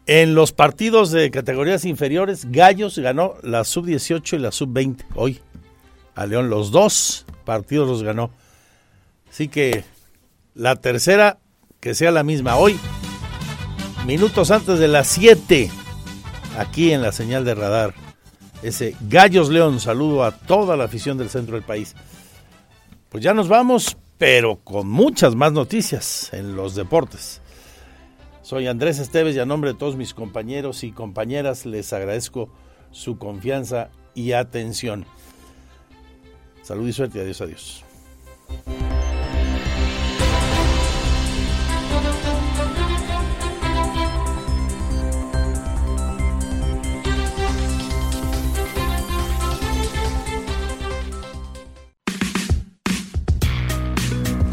En los partidos de categorías inferiores, Gallos ganó la sub-18 y la sub-20 hoy. A León los dos partidos los ganó. Así que la tercera, que sea la misma hoy, minutos antes de las 7, aquí en la señal de radar. Ese Gallos León, saludo a toda la afición del centro del país. Pues ya nos vamos, pero con muchas más noticias en los deportes. Soy Andrés Esteves y a nombre de todos mis compañeros y compañeras les agradezco su confianza y atención. Salud y suerte. Adiós, adiós.